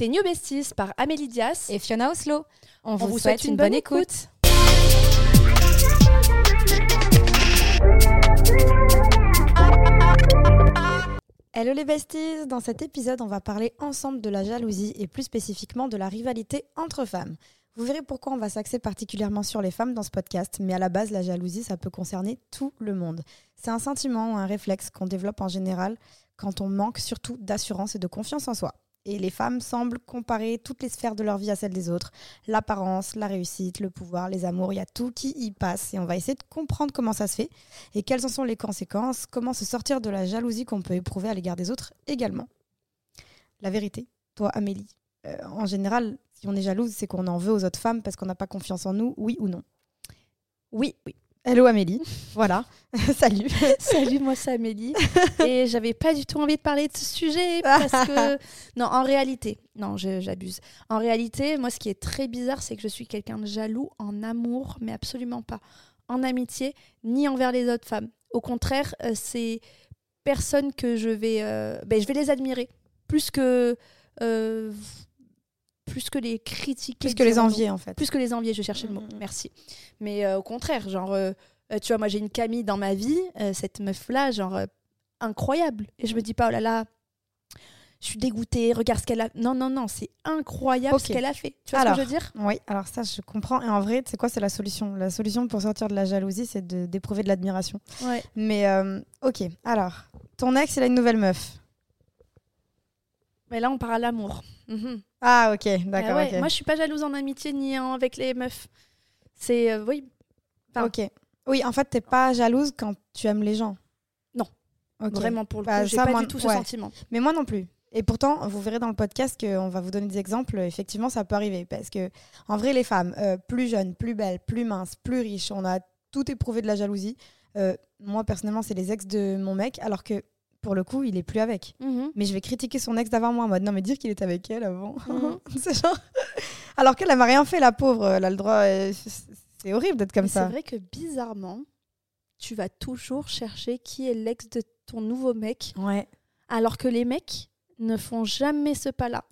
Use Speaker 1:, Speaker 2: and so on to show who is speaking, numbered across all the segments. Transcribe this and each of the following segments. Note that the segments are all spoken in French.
Speaker 1: Tes New Besties par Amélie Dias
Speaker 2: et Fiona Oslo.
Speaker 1: On, vous, souhaite, une, bonne, écoute.
Speaker 2: Hello les besties, dans cet épisode on va parler ensemble de la jalousie et plus spécifiquement de la rivalité entre femmes. Vous verrez pourquoi on va s'axer particulièrement sur les femmes dans ce podcast, mais à la base la jalousie ça peut concerner tout le monde. C'est un sentiment ou un réflexe qu'on développe en général quand on manque surtout d'assurance et de confiance en soi. Et les femmes semblent comparer toutes les sphères de leur vie à celles des autres. L'apparence, la réussite, le pouvoir, les amours, il y a tout qui y passe. Et on va essayer de comprendre comment ça se fait et quelles en sont les conséquences, comment se sortir de la jalousie qu'on peut éprouver à l'égard des autres également. La vérité, toi Amélie, euh, en général, si on est jalouse, c'est qu'on en veut aux autres femmes parce qu'on n'a pas confiance en nous, oui ou non?
Speaker 1: Oui, oui.
Speaker 2: Hello Amélie, voilà, salut.
Speaker 1: Salut, moi c'est Amélie. Et j'avais pas du tout envie de parler de ce sujet parce que... Non, en réalité, non, j'abuse. En réalité, moi ce qui est très bizarre, c'est que je suis quelqu'un de jaloux en amour, mais absolument pas en amitié, ni envers les autres femmes. Au contraire, euh, c'est personnes que je vais... Euh, ben, je vais les admirer, plus que... Euh, plus que les critiquer.
Speaker 2: Plus que les envier, en fait.
Speaker 1: Plus que les envier, je cherchais le mot. Mm, mm. Merci. Mais euh, au contraire, genre, euh, euh, tu vois, moi j'ai une Camille dans ma vie, cette meuf-là, genre, incroyable. Et je me dis pas, oh là là, je suis dégoûtée, regarde ce qu'elle a. Non, non, non, c'est incroyable ce qu'elle a fait. Tu vois
Speaker 2: alors,
Speaker 1: ce que je veux dire?
Speaker 2: Oui, alors ça, je comprends. Et en vrai, c'est quoi C'est la solution? La solution pour sortir de la jalousie, c'est d'éprouver de, l'admiration.
Speaker 1: Ouais.
Speaker 2: Mais, ok, alors, ton ex, il a une nouvelle meuf.
Speaker 1: Mais là, on parle à l'amour. Mhm.
Speaker 2: Ah, ok, d'accord.
Speaker 1: Ah moi, je suis pas jalouse en amitié ni avec les meufs. C'est. Euh, oui.
Speaker 2: ok. Oui, en fait, t'es pas jalouse quand tu aimes les gens.
Speaker 1: Non. Vraiment, pour le bah, coup, j'ai pas du tout ce sentiment.
Speaker 2: Mais moi non plus. Et pourtant, vous verrez dans le podcast qu'on va vous donner des exemples. Effectivement, ça peut arriver. Parce que, en vrai, les femmes, euh, plus jeunes, plus belles, plus minces, plus riches, on a tout éprouvé de la jalousie. Euh, moi, personnellement, c'est les ex de mon mec. Alors que pour le coup, il est plus avec. Mhm. Mais je vais critiquer son ex d'avant moi en mode non, mais dire qu'il était avec elle avant. Mhm. c'est genre. Alors qu'elle n'a rien fait, la pauvre. Elle a le droit. Euh, c'est horrible d'être comme ça.
Speaker 1: C'est vrai que bizarrement, tu vas toujours chercher qui est l'ex de ton nouveau mec.
Speaker 2: Ouais.
Speaker 1: Alors que les mecs ne font jamais ce pas-là.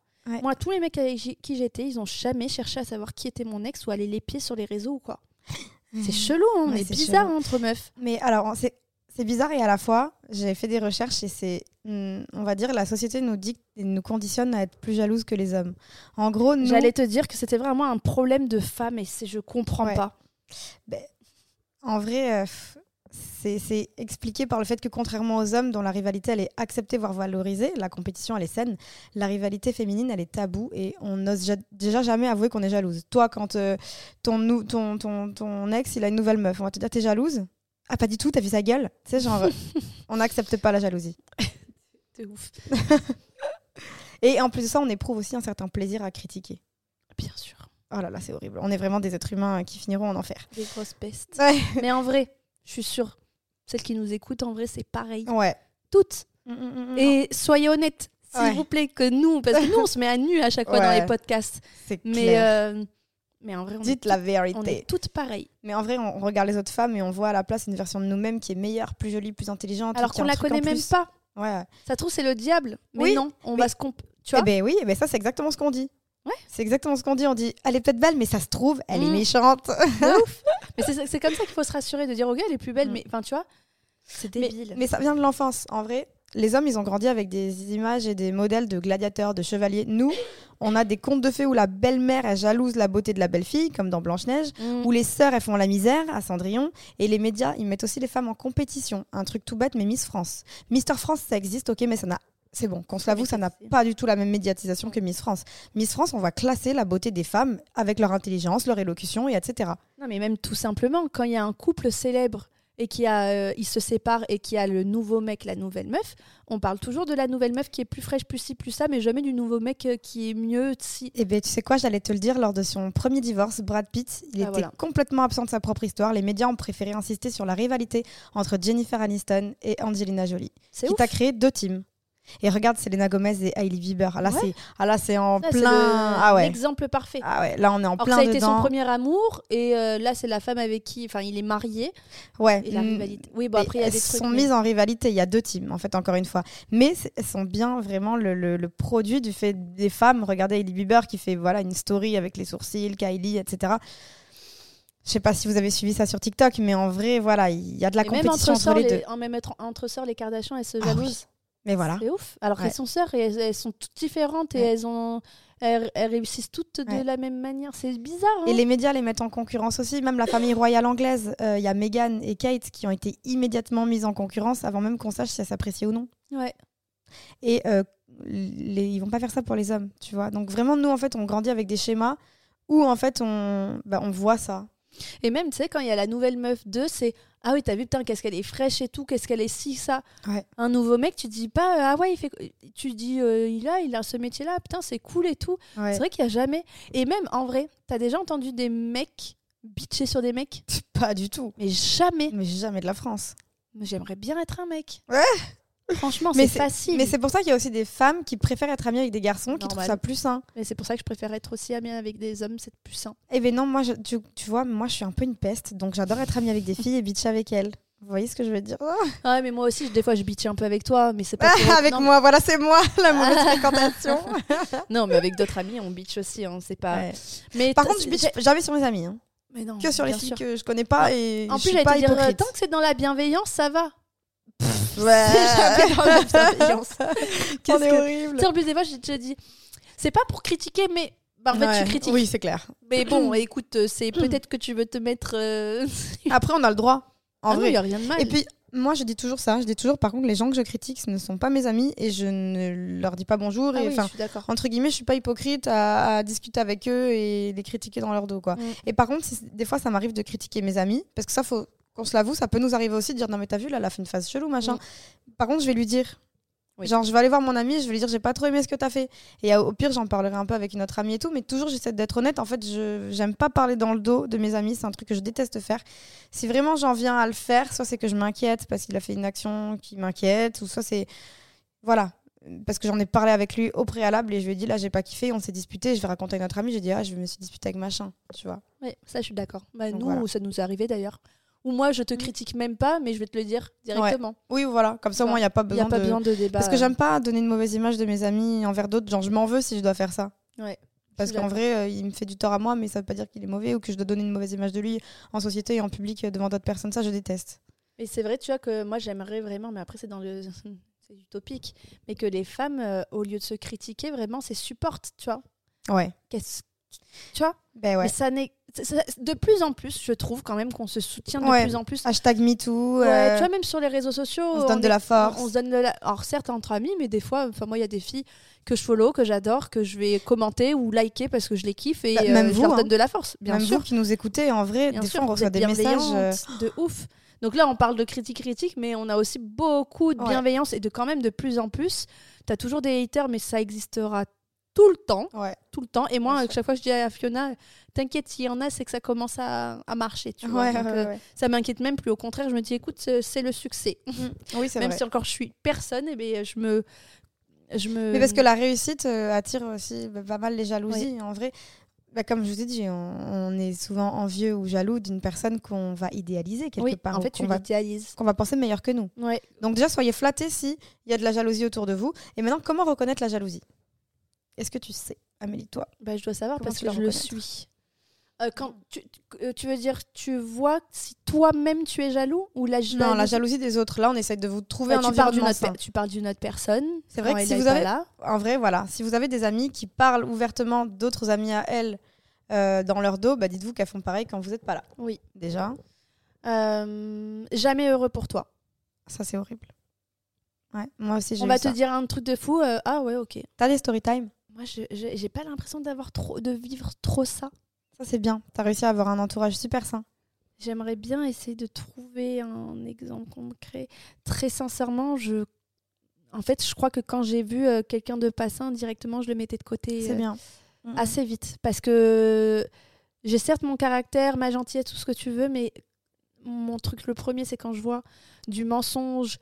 Speaker 1: Moi, tous les mecs avec qui j'étais, ils ont jamais cherché à savoir qui était mon ex ou aller les pieds sur les réseaux ou quoi. C'est chelou, hein, est, bizarre entre meufs.
Speaker 2: Mais alors, c'est c'est bizarre et à la fois, j'ai fait des recherches et c'est, hmm, on va dire, la société nous dit, nous conditionne à être plus jalouse que les hommes. En gros, nous...
Speaker 1: j'allais te dire que c'était vraiment un problème de femme et c'est, je comprends pas.
Speaker 2: Ben, en vrai, euh, c'est, expliqué par le fait que contrairement aux hommes dont la rivalité elle est acceptée voire valorisée, la compétition elle est saine, la rivalité féminine elle est taboue et on n'ose déjà jamais avouer qu'on est jalouse. Toi, quand euh, ton, ton, ton, ton ex il a une nouvelle meuf, on va te dire t'es jalouse? Ah, pas du tout, t'as vu sa gueule Tu sais, genre, on n'accepte pas la jalousie.
Speaker 1: C'est ouf.
Speaker 2: Et en plus de ça, on éprouve aussi un certain plaisir à critiquer.
Speaker 1: Bien sûr.
Speaker 2: Oh là là, c'est horrible. On est vraiment des êtres humains qui finiront en enfer.
Speaker 1: Des grosses pestes. Mais en vrai, je suis sûre, celles qui nous écoutent, en vrai, c'est pareil.
Speaker 2: Ouais.
Speaker 1: Toutes. Mm, mm, mm, Et soyez honnêtes, s'il vous plaît, que nous, parce que nous, on se met à nu à chaque fois dans les podcasts.
Speaker 2: C'est
Speaker 1: Mais euh, mais en vrai, on
Speaker 2: Dites la vérité.
Speaker 1: On est toutes pareilles.
Speaker 2: Mais en vrai, on regarde les autres femmes et on voit à la place une version de nous-mêmes qui est meilleure, plus jolie, plus intelligente.
Speaker 1: Alors qu'on la connaît même pas.
Speaker 2: Ouais.
Speaker 1: Ça trouve c'est le diable. Mais oui, non, on va se comp...
Speaker 2: Tu vois eh ben oui, mais ça c'est exactement ce qu'on dit.
Speaker 1: Ouais.
Speaker 2: C'est exactement ce qu'on dit. On dit, elle est peut-être belle, mais ça se trouve, elle est mm. méchante.
Speaker 1: ouf. Mais c'est comme ça qu'il faut se rassurer de dire, ok, elle est plus belle, mm. mais enfin, tu vois, c'est débile.
Speaker 2: mais ça vient de l'enfance. En vrai, les hommes, ils ont grandi avec des images et des modèles de gladiateurs, de chevaliers. Nous, on a des contes de fées où la belle-mère est jalouse la beauté de la belle-fille, comme dans Blanche-Neige, mm. où les sœurs, elles font la misère, à Cendrillon. Et les médias, ils mettent aussi les femmes en compétition. Un truc tout bête, mais Miss France. Mister France, ça existe, ok, mais ça n'a c'est bon, qu'on se l'avoue, ça n'a pas du tout la même médiatisation que Miss France. Miss France, on va classer la beauté des femmes avec leur intelligence, leur élocution et etc.
Speaker 1: Non, mais même tout simplement, quand il y a un couple célèbre et qui a, euh, il se sépare et qui a le nouveau mec, la nouvelle meuf, on parle toujours de la nouvelle meuf qui est plus fraîche, plus ci, plus ça, mais jamais du nouveau mec euh, qui est mieux. Si.
Speaker 2: Eh bien, tu sais quoi, j'allais te le dire, lors de son premier divorce, Brad Pitt, il ah, était complètement absent de sa propre histoire. Les médias ont préféré insister sur la rivalité entre Jennifer Aniston et Angelina Jolie, qui t'a créé deux teams. Et regarde, Selena Gomez et Hailey Bieber. Là,
Speaker 1: Ouais.
Speaker 2: c'est ah, là, c'est en
Speaker 1: Là,
Speaker 2: plein.
Speaker 1: le-
Speaker 2: Ah ouais.
Speaker 1: L'exemple parfait.
Speaker 2: Ah ouais, là, on est en
Speaker 1: Alors
Speaker 2: plein
Speaker 1: ça a été son premier amour et euh, là c'est la femme avec qui, enfin il est marié
Speaker 2: Ouais.
Speaker 1: et la
Speaker 2: Mm.
Speaker 1: rivalité. Oui bon après il y a
Speaker 2: elles
Speaker 1: des trucs.
Speaker 2: sont
Speaker 1: mais-
Speaker 2: mises en rivalité. Il y a deux teams, en fait, encore une fois. Mais elles sont bien vraiment le, le- le produit du fait des femmes. Regardez Hailey Bieber qui fait voilà une story avec les sourcils, Kylie, etc. Je sais pas si vous avez suivi ça sur TikTok, mais en vrai, voilà, il y a de la
Speaker 1: Et même
Speaker 2: compétition
Speaker 1: entre
Speaker 2: entre les deux.
Speaker 1: en même être- entre sœurs les Kardashians elles se
Speaker 2: Ah
Speaker 1: jalousent.
Speaker 2: Mais voilà.
Speaker 1: C'est ouf. Alors qu'elles sont sœurs et elles, elles sont toutes différentes et elles ont elles, elles réussissent toutes de
Speaker 2: Ouais.
Speaker 1: la même manière. C'est bizarre. hein.
Speaker 2: Et les médias les mettent en concurrence aussi. Même la famille royale anglaise, euh, il y a Meghan et Kate qui ont été immédiatement mises en concurrence avant même qu'on sache si elles s'apprécient ou non.
Speaker 1: Ouais.
Speaker 2: Et euh, les, ils vont pas faire ça pour les hommes, tu vois. Donc vraiment, nous, en fait, on grandit avec des schémas où, en fait, on, bah, on voit ça.
Speaker 1: Et même, tu sais, quand il y a la nouvelle meuf 2, c'est Ah oui, t'as vu, putain, qu'est-ce qu'elle est fraîche et tout, qu'est-ce qu'elle est si, ça.
Speaker 2: Ouais.
Speaker 1: Un nouveau mec, tu dis pas Ah ouais, il fait. Tu dis euh, Il a, il a ce métier-là, putain, c'est cool et tout.
Speaker 2: Ouais.
Speaker 1: C'est vrai qu'il y a jamais. Et même, en vrai, t'as déjà entendu des mecs bitcher sur des mecs?
Speaker 2: Pas du tout.
Speaker 1: Mais jamais.
Speaker 2: Mais jamais de la France.
Speaker 1: Mais J'aimerais bien être un mec.
Speaker 2: Ouais.
Speaker 1: Franchement,
Speaker 2: Mais
Speaker 1: c'est facile.
Speaker 2: Mais c'est pour ça qu'il y a aussi des femmes qui préfèrent être amies avec des garçons, qui trouvent ça plus sain.
Speaker 1: Mais c'est pour ça que je préfère être aussi amie avec des hommes, c'est plus sain.
Speaker 2: Eh ben non, moi, je- tu, tu vois, moi, je suis un peu une peste, donc j'adore être amie avec des filles et bitch avec elles. Vous voyez ce que je veux dire?
Speaker 1: Ah ouais, mais moi aussi, des fois, je bitch un peu avec toi, mais c'est pas. pour-
Speaker 2: Avec
Speaker 1: non,
Speaker 2: moi, voilà, c'est moi, la mauvaise fréquentation.
Speaker 1: Non, mais avec d'autres amis, on bitch aussi, hein, c'est pas.
Speaker 2: Ouais.
Speaker 1: Mais
Speaker 2: Par contre, je bitch jamais sur mes amis, hein.
Speaker 1: Mais non,
Speaker 2: que sur les filles
Speaker 1: sûr.
Speaker 2: que je connais pas et
Speaker 1: En
Speaker 2: je
Speaker 1: plus,
Speaker 2: suis
Speaker 1: j'allais
Speaker 2: pas
Speaker 1: dire,
Speaker 2: hypocrite.
Speaker 1: tant que c'est dans la bienveillance, ça va.
Speaker 2: Ouais.
Speaker 1: C'est jamais dans la bienveillance. Qu'est-ce
Speaker 2: On est
Speaker 1: que-
Speaker 2: horrible.
Speaker 1: En plus, des fois, j'ai déjà dit, c'est pas pour critiquer, mais. Bah, en fait,
Speaker 2: Ouais.
Speaker 1: tu critiques.
Speaker 2: Oui, c'est clair.
Speaker 1: Mais bon, écoute, euh, c'est peut-être que tu veux te mettre. euh,
Speaker 2: Après, on a le droit. En
Speaker 1: ah non,
Speaker 2: vrai.
Speaker 1: il y a rien de mal.
Speaker 2: Et puis, moi, je dis toujours ça. Je dis toujours, par contre, les gens que je critique, ce ne sont pas mes amis et je ne leur dis pas bonjour.
Speaker 1: Ah
Speaker 2: et
Speaker 1: oui,
Speaker 2: enfin,
Speaker 1: je suis d'accord.
Speaker 2: entre guillemets, je suis pas hypocrite à, à discuter avec eux et les critiquer dans leur dos, quoi.
Speaker 1: Mm.
Speaker 2: Et par contre, si- des fois, ça m'arrive de critiquer mes amis parce que ça, faut qu'on se l'avoue, ça peut nous arriver aussi de dire non mais t'as vu là, elle a fait une phase chelou, machin. Par contre, je vais lui dire.
Speaker 1: Oui.
Speaker 2: Genre, je vais aller voir mon ami, je vais lui dire, j'ai pas trop aimé ce que t'as fait. Et au pire, j'en parlerai un peu avec une autre amie et tout, mais toujours, j'essaie d'être honnête. En fait, je j'aime pas parler dans le dos de mes amis, c'est un truc que je déteste faire. Si vraiment j'en viens à le faire, soit c'est que je m'inquiète parce qu'il a fait une action qui m'inquiète, ou soit c'est. Voilà. Parce que j'en ai parlé avec lui au préalable et je lui ai dit, là, j'ai pas kiffé, on s'est disputé, je vais raconter à une autre amie, j'ai dit, ah, je me suis disputée avec machin, tu vois.
Speaker 1: Ouais, ça, je suis d'accord. Bah, nous,
Speaker 2: voilà.
Speaker 1: ça nous est arrivé d'ailleurs. Ou moi, je te
Speaker 2: Mm.
Speaker 1: critique même pas, mais je vais te le dire directement.
Speaker 2: Oui, voilà, comme ça, au moins, il n'y a pas
Speaker 1: Il n'y a
Speaker 2: besoin
Speaker 1: pas
Speaker 2: de.
Speaker 1: besoin de débat.
Speaker 2: Parce que j'aime pas donner une mauvaise image de mes amis envers d'autres. Genre, je m'en veux si je dois faire ça.
Speaker 1: Ouais.
Speaker 2: Parce qu'en vrai, euh, il me fait du tort à moi, mais ça veut pas dire qu'il est mauvais ou que je dois donner une mauvaise image de lui en société et en public devant d'autres personnes. Ça, je déteste.
Speaker 1: Et c'est vrai, tu vois, que moi, j'aimerais vraiment, mais après, c'est dans le. C'est utopique, mais que les femmes, euh, au lieu de se critiquer, vraiment, c'est supportent, tu vois.
Speaker 2: Ouais.
Speaker 1: Qu'est-ce- Tu vois
Speaker 2: Ben ouais.
Speaker 1: Mais ça n'est. De plus en plus, je trouve quand même qu'on se soutient de
Speaker 2: Ouais.
Speaker 1: plus en plus.
Speaker 2: Hashtag MeToo.
Speaker 1: Ouais,
Speaker 2: euh,
Speaker 1: tu vois, même sur les réseaux sociaux.
Speaker 2: on se donne de
Speaker 1: est-
Speaker 2: la force.
Speaker 1: On, se donne de la... Alors, certes, entre amis, mais des fois, enfin, moi, il y a des filles que je follow, que j'adore, que je vais commenter ou liker parce que je les kiffe et
Speaker 2: Bah,
Speaker 1: euh,
Speaker 2: même
Speaker 1: je
Speaker 2: vous,
Speaker 1: leur
Speaker 2: hein.
Speaker 1: donne de la force, bien
Speaker 2: Même
Speaker 1: sûr.
Speaker 2: vous qui nous écoutez, en vrai,
Speaker 1: Bien
Speaker 2: des
Speaker 1: sûr,
Speaker 2: fois, on reçoit des messages. euh,
Speaker 1: de ouf. Donc là, on parle de critique critique, mais on a aussi beaucoup de
Speaker 2: Ouais.
Speaker 1: bienveillance et de quand même de plus en plus. Tu as toujours des haters, mais ça existera tout le temps,
Speaker 2: Ouais.
Speaker 1: tout le temps. Et moi, à chaque fois, je dis à Fiona, t'inquiète, s'il y en a, c'est que ça commence à, à marcher. Tu vois.
Speaker 2: Ouais,
Speaker 1: Donc,
Speaker 2: ouais,
Speaker 1: euh. Ça m'inquiète même plus. Au contraire, je me dis, écoute, c'est c'est le succès.
Speaker 2: Oui, c'est
Speaker 1: Même
Speaker 2: vrai.
Speaker 1: si encore je suis personne, et ben je me, je me.
Speaker 2: Mais parce que la réussite euh, attire aussi bah, pas mal les jalousies. En vrai, bah, comme je vous ai dit, on, on est souvent envieux ou jaloux d'une personne qu'on va idéaliser quelque
Speaker 1: oui,
Speaker 2: part.
Speaker 1: en fait, tu
Speaker 2: qu'on va,
Speaker 1: l'idéalises.
Speaker 2: qu'on va penser meilleur que nous. Donc déjà, soyez flattés si il y a de la jalousie autour de vous. Et maintenant, comment reconnaître la jalousie? Est-ce que tu sais, Amélie, toi
Speaker 1: Bah, je dois savoir
Speaker 2: Comment
Speaker 1: parce que je le suis. Euh, quand tu, tu- euh, tu veux dire, tu vois si toi-même tu es jaloux ou la jalousie
Speaker 2: Non, la jalousie des autres. Là, on essaye de vous trouver
Speaker 1: Bah,
Speaker 2: un
Speaker 1: tu, parles d'une
Speaker 2: environnement
Speaker 1: autre,
Speaker 2: sain.
Speaker 1: per- tu parles d'une autre personne.
Speaker 2: C'est vrai que si vous avez-
Speaker 1: là,
Speaker 2: En vrai, voilà. Si vous avez des amis qui parlent ouvertement d'autres amis à elles euh, dans leur dos, bah, dites-vous qu'elles font pareil quand vous n'êtes pas là.
Speaker 1: oui.
Speaker 2: Déjà,
Speaker 1: Euh, jamais heureux pour toi.
Speaker 2: ça c'est horrible. Ouais, moi aussi j'ai
Speaker 1: On va
Speaker 2: ça.
Speaker 1: te dire un truc de fou. euh, ah ouais, ok.
Speaker 2: T'as des story time?
Speaker 1: Moi, je- j'ai pas l'impression d'avoir trop, de vivre trop ça.
Speaker 2: Ça c'est bien. T'as réussi à avoir un entourage super sain.
Speaker 1: J'aimerais bien essayer de trouver un exemple concret. Très sincèrement, je, en fait, je crois que quand j'ai vu euh, quelqu'un de pas sain, directement, je le mettais de côté. Euh,
Speaker 2: bien. Mm.
Speaker 1: assez vite parce que j'ai certes mon caractère, ma gentillesse, tout ce que tu veux, mais mon truc le premier, c'est quand je vois du mensonge,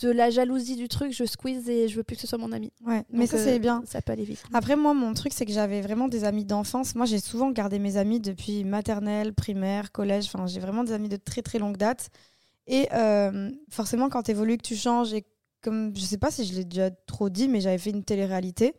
Speaker 1: de la jalousie du truc, je squeeze et je veux plus que ce soit mon ami.
Speaker 2: Ouais, mais ça
Speaker 1: euh,
Speaker 2: c'est bien.
Speaker 1: Ça peut aller vite.
Speaker 2: Après, moi, mon truc, c'est que j'avais vraiment des amis d'enfance. Moi, j'ai souvent gardé mes amis depuis maternelle, primaire, collège. Enfin, j'ai vraiment des amis de très, très longue date. Et euh, forcément, quand tu évolues, que tu changes, et comme je sais pas si je l'ai déjà trop dit, mais j'avais fait une télé-réalité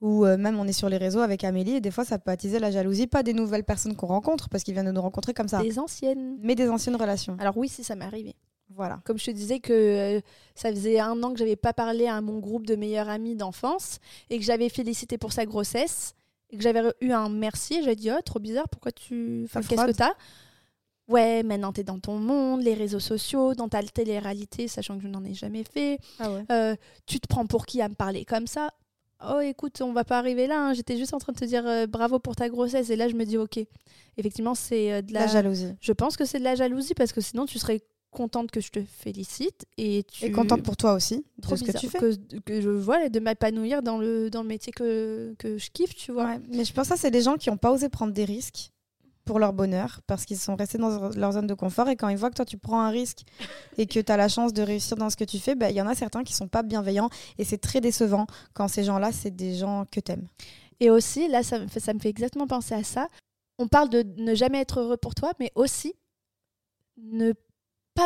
Speaker 2: où euh, même on est sur les réseaux avec Amélie, et des fois, ça peut attiser la jalousie. Pas des nouvelles personnes qu'on rencontre, parce qu'ils viennent de nous rencontrer comme ça,
Speaker 1: Des anciennes.
Speaker 2: mais des anciennes relations.
Speaker 1: Alors oui, si ça m'est arrivé.
Speaker 2: Voilà.
Speaker 1: Comme je te disais que euh, ça faisait un an que j'avais pas parlé à mon groupe de meilleurs amis d'enfance et que j'avais félicité pour sa grossesse et que j'avais eu un merci. J'ai dit oh trop bizarre, pourquoi tu, enfin qu'est-ce que t'as? Ouais, maintenant t'es dans ton monde, les réseaux sociaux, dans ta télé-réalité, sachant que je n'en ai jamais fait.
Speaker 2: Ah ouais.
Speaker 1: Euh, tu te prends pour qui à me parler comme ça? Oh, écoute, on va pas arriver là. hein. J'étais juste en train de te dire euh, bravo pour ta grossesse. Et là, je me dis, ok, effectivement, c'est euh, de
Speaker 2: La
Speaker 1: la.
Speaker 2: jalousie.
Speaker 1: je pense que c'est de la jalousie parce que sinon, tu serais contente que je te félicite et tu.
Speaker 2: Et contente pour toi aussi
Speaker 1: Trop
Speaker 2: de ce que tu fais.
Speaker 1: Que, que je vois de m'épanouir dans le, dans le métier que, que je kiffe, tu vois.
Speaker 2: Ouais, mais je pense que ça, c'est des gens qui n'ont pas osé prendre des risques pour leur bonheur parce qu'ils sont restés dans leur zone de confort et quand ils voient que toi tu prends un risque et que tu as la chance de réussir dans ce que tu fais, bah, il y en a certains qui sont pas bienveillants et c'est très décevant quand ces gens-là, c'est des gens que t'aimes.
Speaker 1: Et aussi, là, ça me, fait, ça me fait exactement penser à ça. On parle de ne jamais être heureux pour toi, mais aussi ne pas